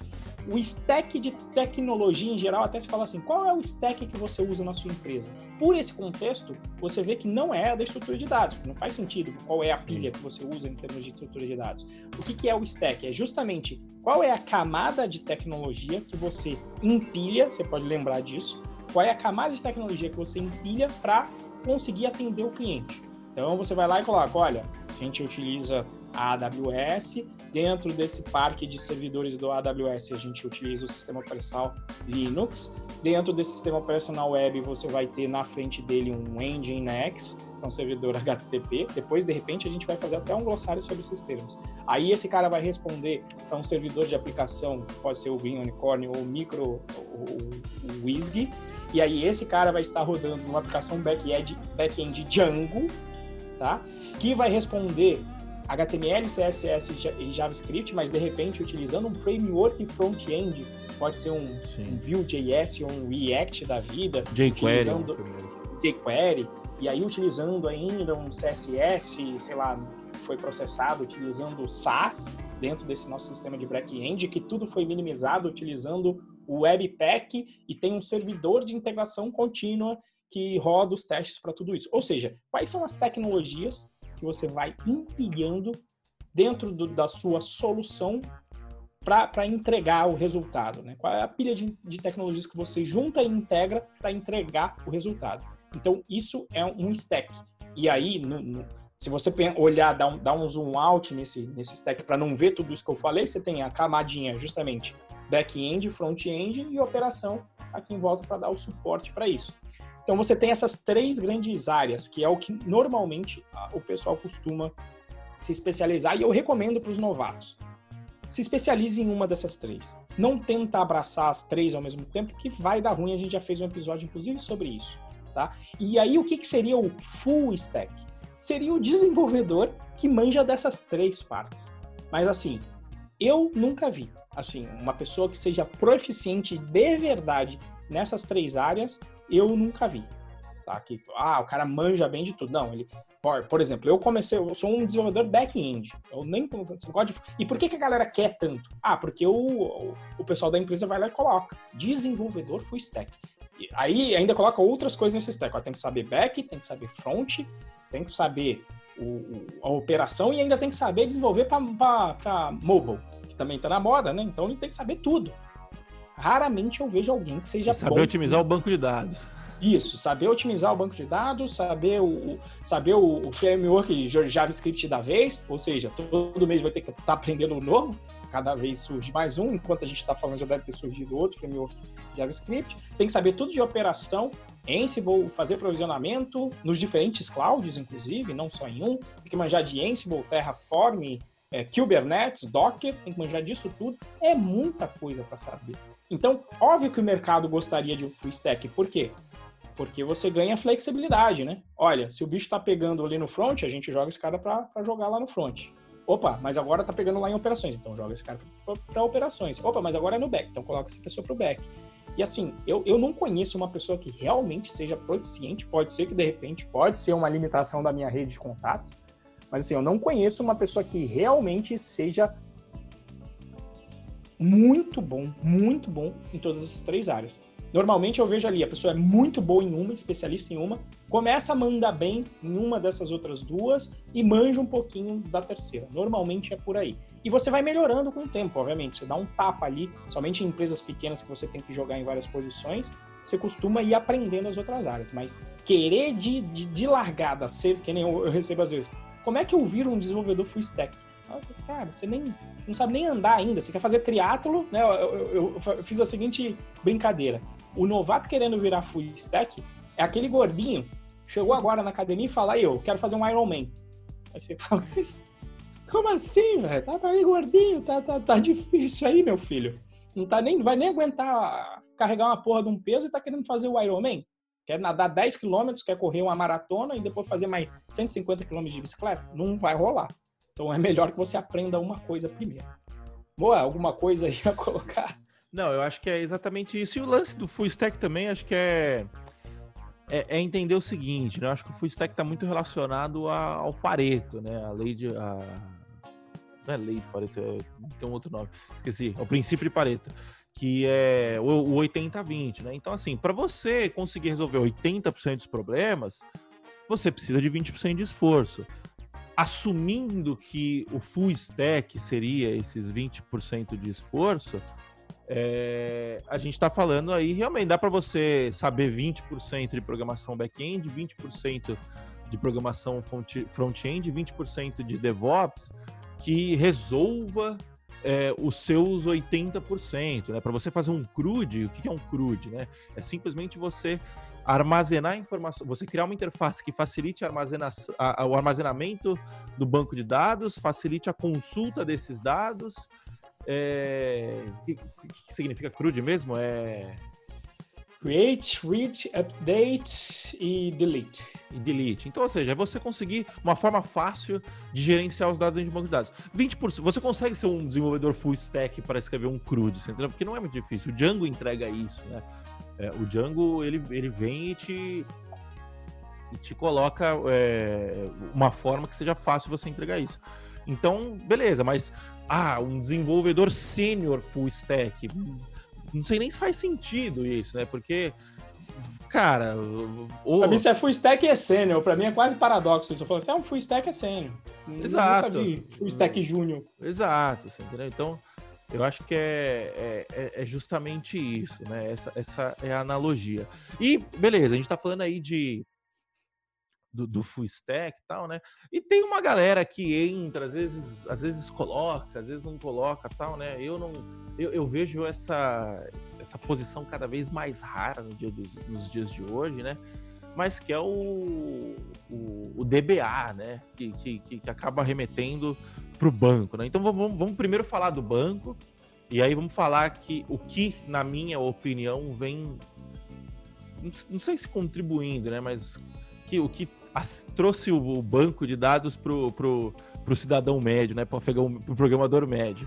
o stack de tecnologia em geral, até se fala assim, qual é o stack que você usa na sua empresa? Por esse contexto, você vê que não é a da estrutura de dados, não faz sentido qual é a pilha que você usa em termos de estrutura de dados. O que, que é o stack? É justamente qual é a camada de tecnologia que você empilha, você pode lembrar disso, qual é a camada de tecnologia que você empilha para conseguir atender o cliente. Então você vai lá e coloca, olha, a gente utiliza a AWS. Dentro desse parque de servidores do AWS, a gente utiliza o sistema operacional Linux. Dentro desse sistema operacional web, você vai ter na frente dele um Nginx, é um servidor HTTP. Depois, de repente, a gente vai fazer até um glossário sobre esses termos. Aí esse cara vai responder para um servidor de aplicação, pode ser o Green Unicorn ou o Micro, o, WISG. E aí esse cara vai estar rodando numa aplicação back-end back Django, tá? Que vai responder HTML, CSS e JavaScript, mas de repente utilizando um framework front-end, pode ser um, um Vue.js ou um React da vida, jQuery, jQuery, e aí utilizando ainda um CSS, sei lá, foi processado utilizando SAS dentro desse nosso sistema de back-end, que tudo foi minimizado utilizando o Webpack e tem um servidor de integração contínua que roda os testes para tudo isso. Ou seja, quais são as tecnologias que você vai empilhando dentro do, da sua solução para entregar o resultado, né? Qual é a pilha de, de tecnologias que você junta e integra para entregar o resultado? Então, isso é um stack. E aí, no, no, se você olhar, dar um, dar um zoom out nesse, nesse stack para não ver tudo isso que eu falei, você tem a camadinha justamente back-end, front-end e operação aqui em volta para dar o suporte para isso. Então você tem essas três grandes áreas, que é o que normalmente o pessoal costuma se especializar e eu recomendo para os novatos. Se especialize em uma dessas três. Não tenta abraçar as três ao mesmo tempo, que vai dar ruim. A gente já fez um episódio, inclusive, sobre isso. Tá? E aí, o que, que seria o full stack? Seria o desenvolvedor que manja dessas três partes. Mas assim, eu nunca vi assim uma pessoa que seja proficiente de verdade nessas três áreas. Eu nunca vi. Tá? Que, ah, o cara manja bem de tudo. Não, ele por, por exemplo, eu comecei, eu sou um desenvolvedor back-end. Eu nem código. E por que, que a galera quer tanto? Ah, porque o, o, o pessoal da empresa vai lá e coloca desenvolvedor full stack. E aí ainda coloca outras coisas nesse stack. Ó, tem que saber back, tem que saber front, tem que saber o, a operação e ainda tem que saber desenvolver para mobile, que também está na moda, né? Então ele tem que saber tudo. Raramente eu vejo alguém que seja saber bom otimizar o banco de dados. Isso, saber otimizar o banco de dados, saber o, saber o, o framework JavaScript da vez, ou seja, todo mês vai ter que estar tá aprendendo um novo, cada vez surge mais um, enquanto a gente está falando já deve ter surgido outro framework JavaScript. Tem que saber tudo de operação, Ansible, fazer provisionamento nos diferentes clouds, inclusive, não só em um. Tem que manjar de Ansible, Terraform, é, Kubernetes, Docker, tem que manjar disso tudo. É muita coisa para saber. Então, óbvio que o mercado gostaria de um full stack. Por quê? Porque você ganha flexibilidade, né? Olha, se o bicho está pegando ali no front, a gente joga esse cara para jogar lá no front. Opa, mas agora tá pegando lá em operações, então joga esse cara para operações. Opa, mas agora é no back, então coloca essa pessoa pro back. E assim, eu, eu não conheço uma pessoa que realmente seja proficiente, pode ser que de repente, pode ser uma limitação da minha rede de contatos, mas assim, eu não conheço uma pessoa que realmente seja muito bom, muito bom em todas essas três áreas. Normalmente eu vejo ali, a pessoa é muito boa em uma, especialista em uma, começa a mandar bem em uma dessas outras duas e manja um pouquinho da terceira. Normalmente é por aí. E você vai melhorando com o tempo, obviamente. Você dá um tapa ali, somente em empresas pequenas que você tem que jogar em várias posições, você costuma ir aprendendo as outras áreas. Mas querer de, de, de largada ser, que nem eu, eu recebo às vezes, como é que eu viro um desenvolvedor full stack? Cara, você nem você não sabe nem andar ainda. Você quer fazer triatlo, né? Eu, eu, eu, fiz a seguinte brincadeira. O novato querendo virar full stack é aquele gordinho, chegou agora na academia e fala, eu quero fazer um Ironman. Aí você fala, como assim, velho? Tá, tá aí gordinho, tá, tá, tá difícil aí, meu filho. Não tá nem, vai nem aguentar carregar uma porra de um peso e tá querendo fazer o Ironman. Quer nadar 10 km, quer correr uma maratona e depois fazer mais 150 km de bicicleta? Não vai rolar. Então é melhor que você aprenda uma coisa primeiro. Boa, alguma coisa aí a colocar? Não, eu acho que é exatamente isso. E o lance do full stack também, acho que é, é, é entender o seguinte, né? Eu acho que o full stack está muito relacionado a, ao Pareto, né? A lei de. A... Não é lei de Pareto, é, tem um outro nome. Esqueci. É o princípio de Pareto. Que é o, o 80-20, né? Então, assim, para você conseguir resolver 80% dos problemas, você precisa de 20% de esforço assumindo que o full stack seria esses 20% de esforço, é, a gente está falando aí, realmente dá para você saber 20% de programação back-end, 20% de programação front-end, 20% de DevOps, que resolva é, os seus 80%. Né? Para você fazer um CRUD, o que é um CRUD? Né? É simplesmente você armazenar informação, você criar uma interface que facilite armazena, a, o armazenamento do banco de dados, facilite a consulta desses dados, é... O que, que significa CRUD mesmo? É... Create, read, update e delete. E delete. Então, ou seja, é você conseguir uma forma fácil de gerenciar os dados dentro de banco de dados. 20%, você consegue ser um desenvolvedor full stack para escrever um CRUD, entendeu? Porque não é muito difícil. O Django entrega isso, né? É, o Django, ele, ele vem e te, e te coloca é, uma forma que seja fácil você entregar isso. Então, beleza, mas ah, um desenvolvedor sênior full stack. Não sei nem se faz sentido isso, né? Porque, cara. O... Pra mim, se é full stack é sênior. Pra mim é quase paradoxo isso. Eu falo, se é um full stack é sênior. Exato. Eu nunca vi full stack júnior. Exato, assim, entendeu? Então. Eu acho que é, é, é, justamente isso, né? Essa, essa é a analogia. E beleza, a gente está falando aí de do, do full stack e tal, né? E tem uma galera que entra, às vezes, às vezes coloca, às vezes não coloca tal, né? Eu não. Eu, eu vejo essa, essa posição cada vez mais rara no dia dos, nos dias de hoje, né? Mas que é o, o, o DBA, né? Que, que, que acaba remetendo para o banco, né? Então vamos, vamos primeiro falar do banco, e aí vamos falar que o que, na minha opinião, vem. Não sei se contribuindo, né? Mas que, o que trouxe o, banco de dados pro, pro, pro cidadão médio, né? Para o programador médio.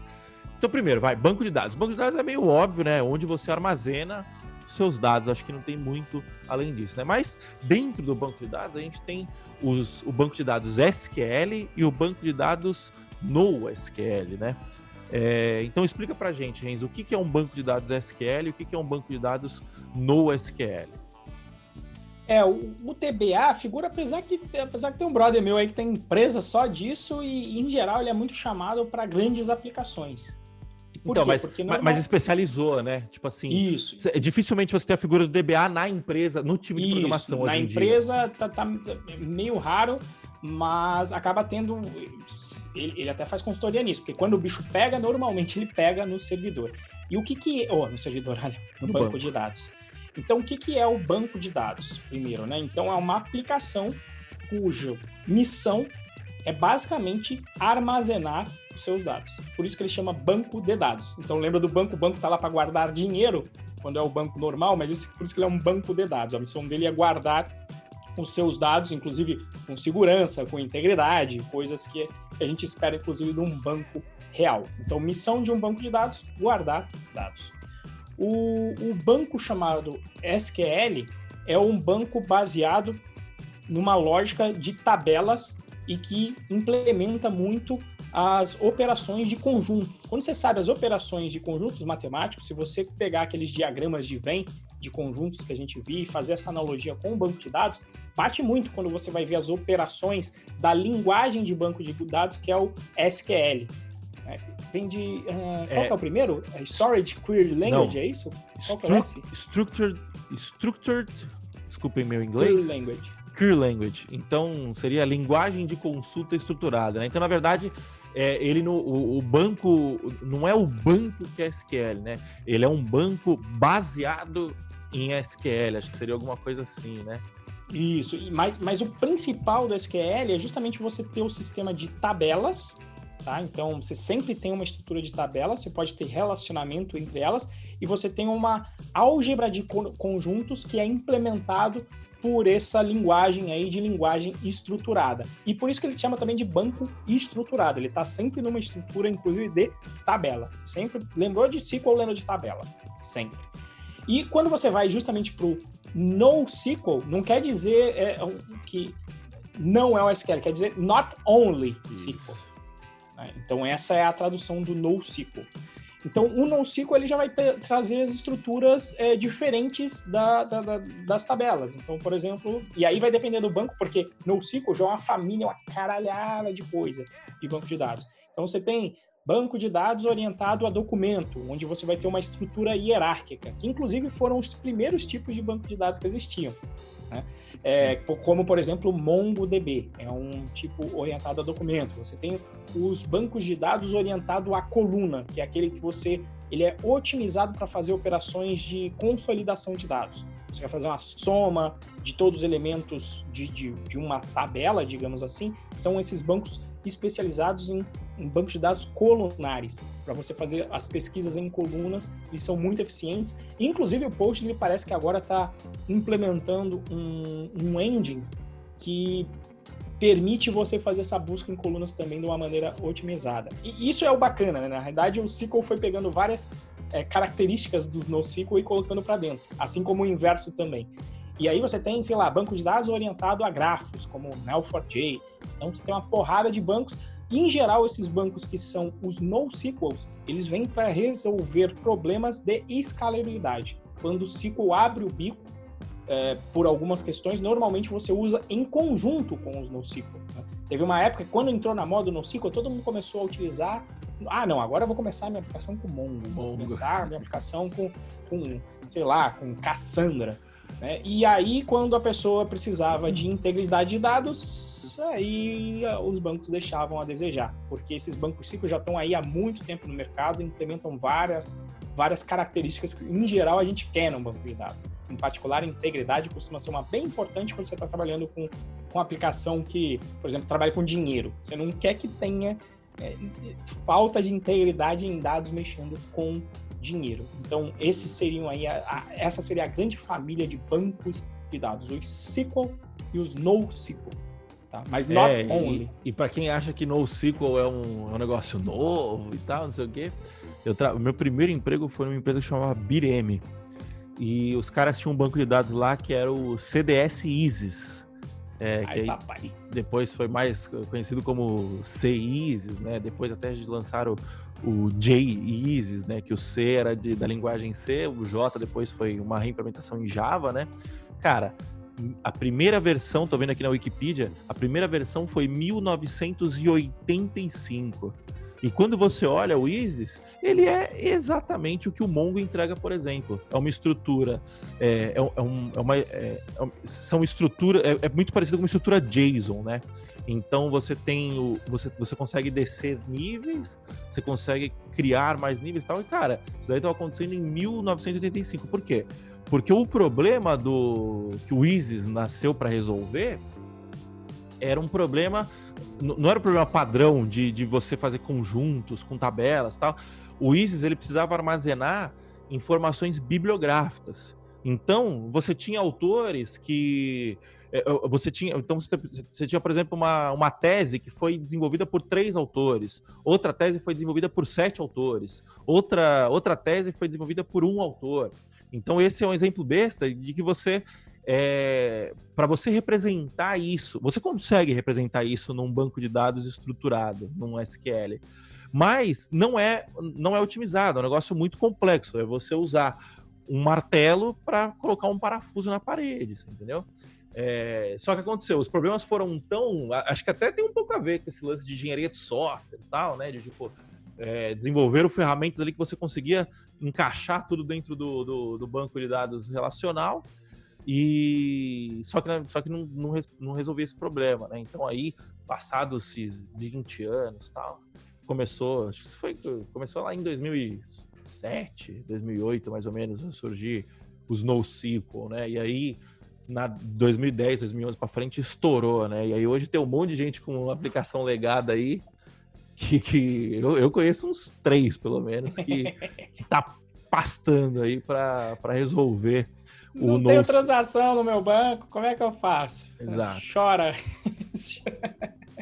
Então, primeiro, vai, banco de dados. Banco de dados é meio óbvio, né? Onde você armazena seus dados. Acho que não tem muito além disso, né? Mas dentro do banco de dados, a gente tem os, o banco de dados SQL e o banco de dados NoSQL, né? É, então explica pra gente, Renzo, o que, que é um banco de dados SQL e o que, que é um banco de dados NoSQL? É, o, o, TBA figura, apesar que, apesar que tem um brother meu aí que tem empresa só disso e, em geral, ele é muito chamado para grandes aplicações. Por então, quê? mas, mas especializou, né? Tipo assim. Isso. Dificilmente você tem a figura do DBA na empresa, no time de Isso, programação. Na empresa tá, tá, meio raro, mas acaba tendo. Ele, ele, até faz consultoria nisso, porque quando o bicho pega, normalmente ele pega no servidor. E o que que. Oh, no servidor, olha, no, no banco, banco de dados. Então, o que, que é o banco de dados? Primeiro, né? Então, é uma aplicação cuja missão é basicamente armazenar os seus dados. Por isso que ele chama banco de dados. Então, lembra do banco? O banco está lá para guardar dinheiro, quando é o banco normal, mas esse, por isso que ele é um banco de dados. A missão dele é guardar os seus dados, inclusive com segurança, com integridade, coisas que a gente espera, inclusive, de um banco real. Então, missão de um banco de dados: guardar dados. O, o banco chamado SQL é um banco baseado numa lógica de tabelas e que implementa muito as operações de conjuntos. Quando você sabe as operações de conjuntos matemáticos, se você pegar aqueles diagramas de Venn de conjuntos que a gente viu e fazer essa analogia com o banco de dados, bate muito quando você vai ver as operações da linguagem de banco de dados, que é o SQL. É, tem de. Uh, qual é, é, o primeiro? É Storage Query Language, não. é isso? Qual que é esse? Structured. Structured. Desculpem meu inglês. Query Language. Query Language. Então, seria a linguagem de consulta estruturada. Né? Então, na verdade, é, ele no, o, o, banco não é o banco que é SQL, né? Ele é um banco baseado em SQL. Acho que seria alguma coisa assim, né? Isso, mas, mas o principal do SQL é justamente você ter o sistema de tabelas Tá? Então, você sempre tem uma estrutura de tabela, você pode ter relacionamento entre elas, e você tem uma álgebra de conjuntos que é implementado por essa linguagem aí de linguagem estruturada. E por isso que ele chama também de banco estruturado. Ele está sempre numa estrutura, inclusive, de tabela. Sempre lembrou de SQL, lembra de tabela. Sempre. E quando você vai justamente para o NoSQL, não quer dizer é, que não é o SQL, quer dizer not only SQL. Né? Então essa é a tradução do NoSQL. Então o NoSQL ele já vai ter, trazer as estruturas é, diferentes da, da, da, das tabelas. Então, por exemplo, e aí vai depender do banco, porque NoSQL já é uma família, uma caralhada de coisa de banco de dados. Então você tem banco de dados orientado a documento, onde você vai ter uma estrutura hierárquica, que inclusive foram os primeiros tipos de banco de dados que existiam. Né? É, como, por exemplo, MongoDB, é um tipo orientado a documento. Você tem os bancos de dados orientado à coluna, que é aquele que você ele é otimizado para fazer operações de consolidação de dados. Você vai fazer uma soma de todos os elementos de, de, de uma tabela, digamos assim, são esses bancos especializados em, em bancos de dados colunares, para você fazer as pesquisas em colunas, eles são muito eficientes. Inclusive, o Post parece que agora está implementando um, um engine que permite você fazer essa busca em colunas também de uma maneira otimizada. E isso é o bacana, né? Na realidade, o SQL foi pegando várias é, características do NoSQL e colocando para dentro, assim como o inverso também. E aí você tem, sei lá, banco de dados orientado a grafos, como o Neo4j. Então você tem uma porrada de bancos. E, em geral, esses bancos que são os NoSQLs, eles vêm para resolver problemas de escalabilidade. Quando o SQL abre o bico, é, por algumas questões, normalmente você usa em conjunto com os NoSQL. Né? Teve uma época, quando entrou na moda o NoSQL, todo mundo começou a utilizar Ah, não, agora eu vou começar a minha aplicação com Mongo. Vou começar a minha aplicação com, com, sei lá, com Cassandra. Né? E aí, quando a pessoa precisava de integridade de dados, aí os bancos deixavam a desejar, porque esses bancos ciclo já estão aí há muito tempo no mercado, implementam várias, várias características que, em geral, a gente quer num banco de dados. Em particular, a integridade costuma ser uma bem importante quando você está trabalhando com, com aplicação que, por exemplo, trabalha com dinheiro. Você não quer que tenha é, falta de integridade em dados mexendo com dinheiro. Então, esses seriam aí, a, a, essa seria a grande família de bancos de dados, os SQL e os NoSQL. Tá? Mas not é, only. E, e para quem acha que NoSQL é um, é um negócio novo e tal, não sei o quê, eu tra... meu primeiro emprego foi numa empresa que chamava Bireme. E os caras tinham um banco de dados lá que era o CDS ISIS. É, Ai, que aí, depois foi mais conhecido como C-ISIS, né? Depois até lançaram o J-ISIS, né? Que o C era de, da linguagem C, o J depois foi uma reimplementação em Java, né? Cara, a primeira versão, tô vendo aqui na Wikipedia, a primeira versão foi 1985. E quando você olha o Isis, ele é exatamente o que o Mongo entrega, por exemplo. É uma estrutura, é, é, é, um, é uma, é, é são estrutura, é, é, muito parecido com uma estrutura JSON, né? Então você tem o, você, você consegue descer níveis, você consegue criar mais níveis e tal. E cara, isso daí estava acontecendo em 1985. Por quê? Porque o problema do que o Isis nasceu para resolver era um problema não era um problema padrão de, de você fazer conjuntos com tabelas tal. O Isis ele precisava armazenar informações bibliográficas. Então, você tinha autores que. É, você tinha, então você, tinha, por exemplo, uma, uma tese que foi desenvolvida por três autores, outra tese foi desenvolvida por sete autores, outra, outra tese foi desenvolvida por um autor. Então, esse é um exemplo besta de que você é, para você representar isso, você consegue representar isso num banco de dados estruturado, num SQL, mas não é, não é otimizado, é um negócio muito complexo. É você usar um martelo para colocar um parafuso na parede, entendeu? É, só que aconteceu, os problemas foram tão. Acho que até tem um pouco a ver com esse lance de engenharia de software e tal, né? De tipo, é, desenvolveram ferramentas ali que você conseguia encaixar tudo dentro do, do, do banco de dados relacional e só que, só que não, não, não resolvia esse problema, né? Então aí, passados esses 20 anos tal, começou, acho que foi, começou lá em 2007, 2008 mais ou menos, a surgir os NoSQL, né? E aí, na 2010, 2011 para frente, estourou, né? E aí hoje tem um monte de gente com aplicação legada aí, que, que eu, eu conheço uns três, pelo menos, que, que tá pastando aí para resolver não tenho transação no meu banco, como é que eu faço? Exato. Chora.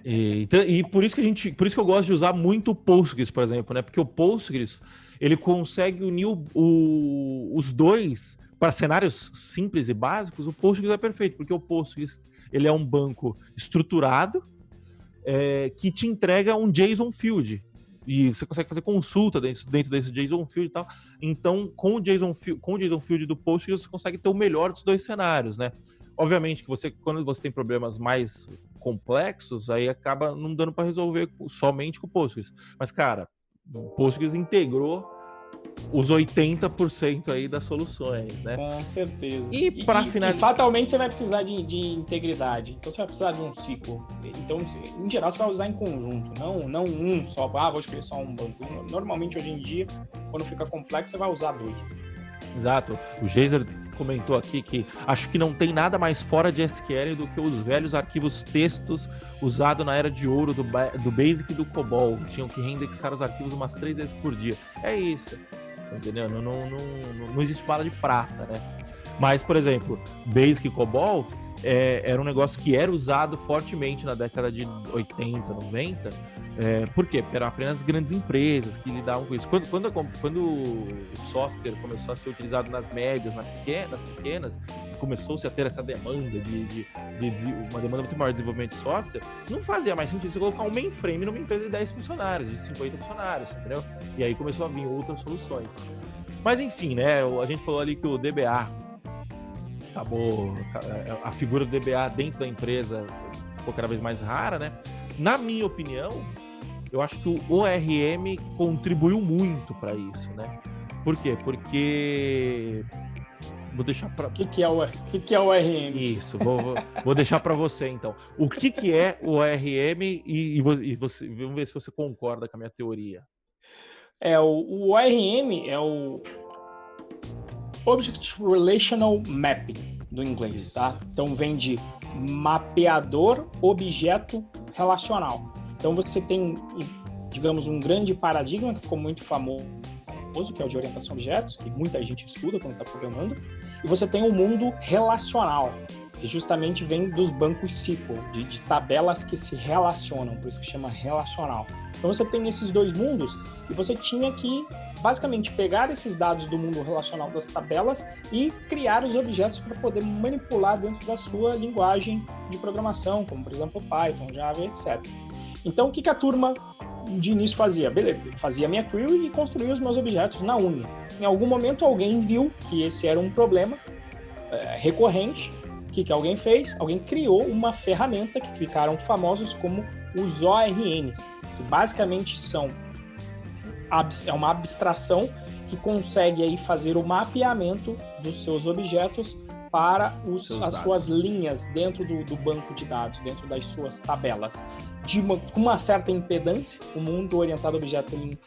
e, então, e por isso que a gente, por isso que eu gosto de usar muito o Postgres, por exemplo, né? Porque o Postgres ele consegue unir o, o, os dois para cenários simples e básicos. O Postgres é perfeito, porque o Postgres ele é um banco estruturado é, que te entrega um JSON field e você consegue fazer consulta dentro, dentro desse JSON Field e tal. Então, com o JSON, com o JSON Field do Postgres, você consegue ter o melhor dos dois cenários, né? Obviamente que você, quando você tem problemas mais complexos, aí acaba não dando para resolver somente com o Postgres. Mas, cara, o Postgres integrou os 80% aí das soluções, né? Com certeza. E para finalizar. fatalmente você vai precisar de, de, integridade. Então você vai precisar de um ciclo. Então, em geral, você vai usar em conjunto, não, não um só. Ah, vou escolher só um banco. Normalmente, hoje em dia, quando fica complexo, você vai usar dois. Exato. O Geyser comentou aqui que acho que não tem nada mais fora de SQL do que os velhos arquivos textos usados na era de ouro do, do Basic e do COBOL. Tinham que reindexar os arquivos umas três vezes por dia. É isso. Entendeu? Não, não, não, não existe bala de prata, né? Mas, por exemplo, Basic e COBOL é, era um negócio que era usado fortemente na década de 80, 90. É, por quê? Eram apenas grandes empresas que lidavam com isso. Quando, quando, quando o software começou a ser utilizado nas médias, nas pequenas, nas pequenas começou-se a ter essa demanda de, de, de, de, uma demanda muito maior de desenvolvimento de software, não fazia mais sentido você colocar um mainframe numa empresa de 10 funcionários, de 50 funcionários, entendeu? E aí começou a vir outras soluções. Mas enfim, né? A gente falou ali que o DBA acabou a figura do DBA dentro da empresa ficou cada vez mais rara, né? Na minha opinião, eu acho que o ORM contribuiu muito para isso, né? Por quê? Porque vou deixar para o que, que é o que, que é o ORM? Isso, vou, vou, deixar para você então. O que, que é o ORM e, e, você, vamos ver se você concorda com a minha teoria. É o, o ORM é o Object Relational Mapping do inglês, tá? Então vem de mapeador objeto relacional. Então você tem, digamos, um grande paradigma que ficou muito famoso, que é o de orientação a objetos, que muita gente estuda quando está programando, e você tem o um mundo relacional, que justamente vem dos bancos SQL, de, de, tabelas que se relacionam, por isso que chama relacional. Então você tem esses dois mundos e você tinha que basicamente pegar esses dados do mundo relacional das tabelas e criar os objetos para poder manipular dentro da sua linguagem de programação, como por exemplo Python, Java, etc. Então o que, que a turma de início fazia? Beleza, fazia minha query e construía os meus objetos na unha. Em algum momento alguém viu que esse era um problema é, recorrente. O que, que alguém fez? Alguém criou uma ferramenta que ficaram famosos como os ORNs, que basicamente são é uma abstração que consegue aí fazer o mapeamento dos seus objetos para os, as suas linhas dentro do, do, banco de dados, dentro das suas tabelas. De uma, com uma certa impedância, o mundo orientado a objetos, ele,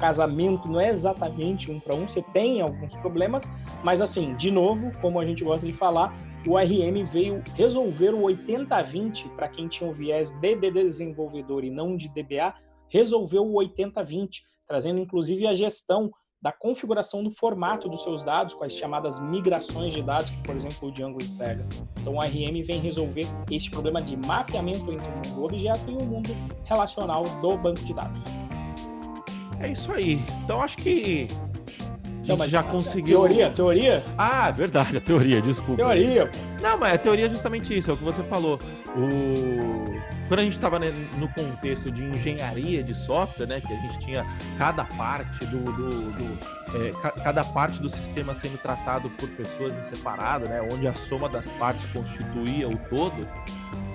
casamento não é exatamente um para um, você tem alguns problemas, mas assim, de novo, como a gente gosta de falar, o RM veio resolver o 80-20 para quem tinha o viés de desenvolvedor e não de DBA, resolveu o 80-20 trazendo inclusive a gestão da configuração do formato dos seus dados, com as chamadas migrações de dados, que, por exemplo, o Django pega. Então, o RM vem resolver este problema de mapeamento entre o mundo do objeto e o mundo relacional do banco de dados. É isso aí. Então, acho que não, mas já conseguiu. Teoria, teoria? Ah, verdade, a teoria, desculpa. Teoria. Não, mas a teoria é justamente isso, é o que você falou. O... Quando a gente estava né, no contexto de engenharia de software, né, que a gente tinha cada parte do, do, do é, cada parte do sistema sendo tratado por pessoas em separado, né, onde a soma das partes constituía o todo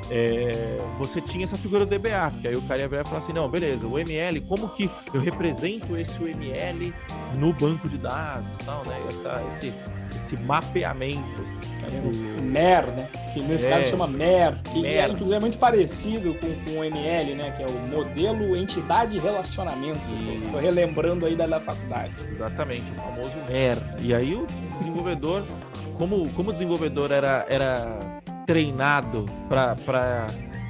é, você tinha essa figura do DBA, que aí o cara ia ver e falar assim, não, beleza, o ML, como que eu represento esse UML no banco de dados, tal, né? Essa, esse, esse mapeamento. O MER, né? Que nesse é, caso chama MER, que MER. É, inclusive é muito parecido com, com o ML, né? Que é o modelo entidade relacionamento. Tô, tô, relembrando aí da, da faculdade. Exatamente, o famoso MER. E aí o desenvolvedor, como, como o desenvolvedor era, era treinado para.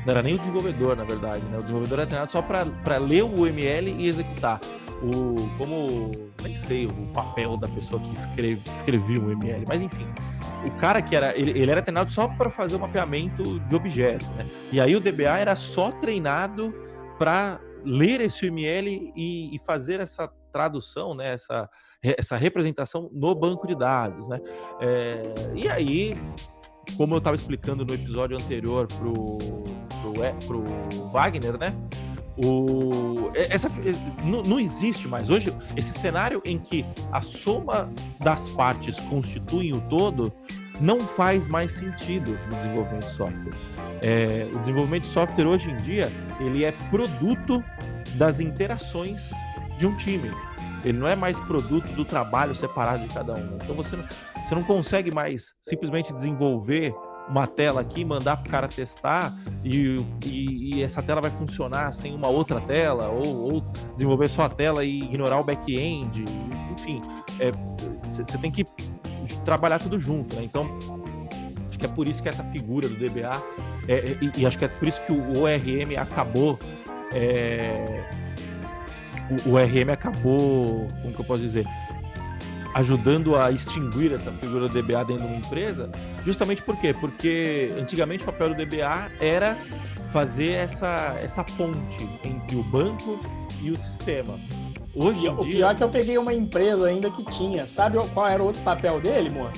Não era nem o desenvolvedor, na verdade, né? O desenvolvedor era treinado só para ler o UML e executar. O, como. Nem sei o papel da pessoa que escreve, escrevia o UML, mas enfim. O cara que era. Ele, ele era treinado só para fazer o mapeamento de objetos, né? E aí o DBA era só treinado para ler esse UML e, e fazer essa tradução, né, essa, essa representação no banco de dados, né? É, e aí como eu estava explicando no episódio anterior pro, pro, pro Wagner, né? O, essa, não, não, existe mais. Hoje, esse cenário em que a soma das partes constitui o todo não faz mais sentido no desenvolvimento de software. É, o desenvolvimento de software hoje em dia ele é produto das interações de um time. Ele não é mais produto do trabalho separado de cada um. Então você não, você não consegue mais simplesmente desenvolver uma tela aqui, mandar para o cara testar e, e, e, essa tela vai funcionar sem uma outra tela, ou, ou desenvolver só a tela e ignorar o back-end. Enfim, você é, tem que trabalhar tudo junto. Né? Então, acho que é por isso que essa figura do DBA, é, e, e, acho que é por isso que o ORM acabou. É, o, o RM acabou, como que eu posso dizer? ajudando a extinguir essa figura do DBA dentro de uma empresa, justamente por quê? Porque antigamente o papel do DBA era fazer essa, essa ponte entre o banco e o sistema. Hoje o dia... pior é que eu peguei uma empresa ainda que tinha. Sabe qual era o outro papel dele, amor?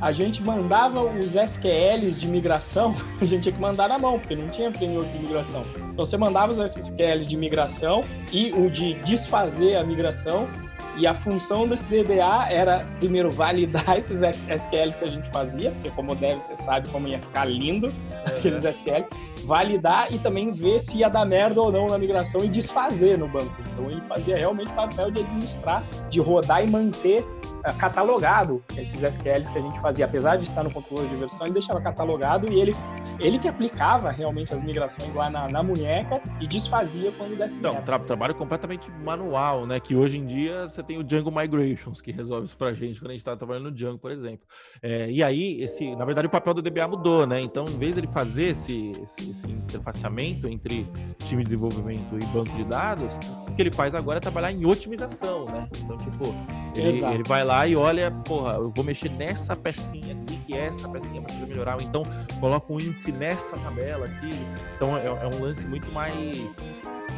A gente mandava os SQLs de migração, a gente tinha que mandar na mão, porque não tinha framework de migração. Então você mandava os SQLs de migração e o de desfazer a migração E a função desse DBA era, primeiro, validar esses SQLs que a gente fazia, porque como deve, você sabe como ia ficar lindo aqueles SQL, validar e também ver se ia dar merda ou não na migração e desfazer no banco. Então ele fazia realmente papel de administrar, de rodar e manter uh, catalogado esses SQLs que a gente fazia, apesar de estar no controlador de versão, ele deixava catalogado e ele, ele que aplicava realmente as migrações lá na, na munheca e desfazia quando desse Então, tra trabalho completamente manual, né? Que hoje em dia você tem o Django Migrations que resolve isso pra gente quando a gente está trabalhando no Django, por exemplo. É, e aí, esse, na verdade, o papel do DBA mudou, né? Então, em vez de ele fazer esse, esse, esse interfaceamento entre time de desenvolvimento e banco de dados, o que ele faz agora é trabalhar em otimização, né? Então, tipo, ele, ele vai lá e olha, porra, eu vou mexer nessa pecinha aqui, que é essa pecinha para melhorar, ou então coloca um índice nessa tabela aqui. Então, é, é um lance muito mais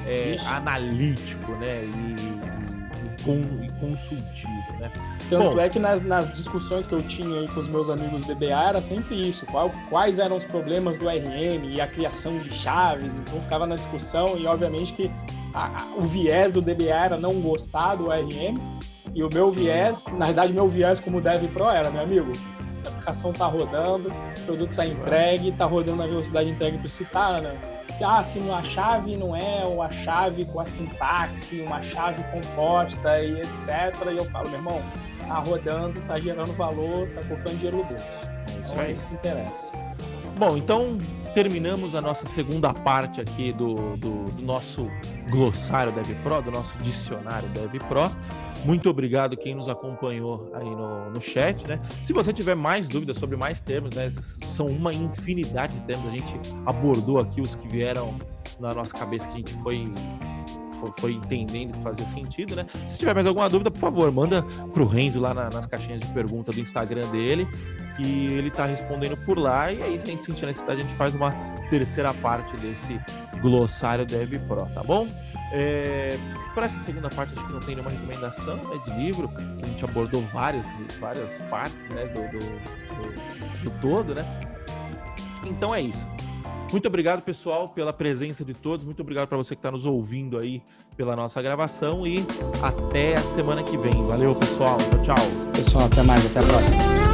é, analítico, né? E, com, e consultivo, né? Tanto Bom, é que nas, nas, discussões que eu tinha aí com os meus amigos DBA era sempre isso, qual, quais eram os problemas do RM e a criação de chaves, então ficava na discussão e obviamente que a, a, o viés do DBA era não gostar do RM e o meu viés, na verdade meu viés como Dev Pro era, meu amigo, a aplicação tá rodando, o produto tá entregue, tá rodando na velocidade entregue para citar, né? se, ah, se a chave não é uma chave com a sintaxe, uma chave composta e etc. E eu falo, meu irmão, tá rodando, tá gerando valor, tá colocando dinheiro no bolso. É isso, então, é isso que interessa. Bom, então terminamos a nossa segunda parte aqui do, do, do nosso glossário DevPro, do nosso dicionário DevPro. Muito obrigado quem nos acompanhou aí no, no chat, né? Se você tiver mais dúvidas sobre mais termos, né? São uma infinidade de termos. A gente abordou aqui os que vieram na nossa cabeça que a gente foi foi entendendo que fazia sentido, né? Se tiver mais alguma dúvida, por favor, manda pro Renzo lá na, nas caixinhas de pergunta do Instagram dele, que ele tá respondendo por lá. E aí, se a gente sentir necessidade, a gente faz uma terceira parte desse glossário Dev Pro, tá bom? É, para essa segunda parte, acho que não tem nenhuma recomendação né, de livro, a gente abordou várias, várias partes né, do, do, do, do todo, né? Então é isso. Muito obrigado, pessoal, pela presença de todos. Muito obrigado para você que está nos ouvindo aí pela nossa gravação e até a semana que vem. Valeu, pessoal. Tchau, tchau. Pessoal, até mais. Até a próxima.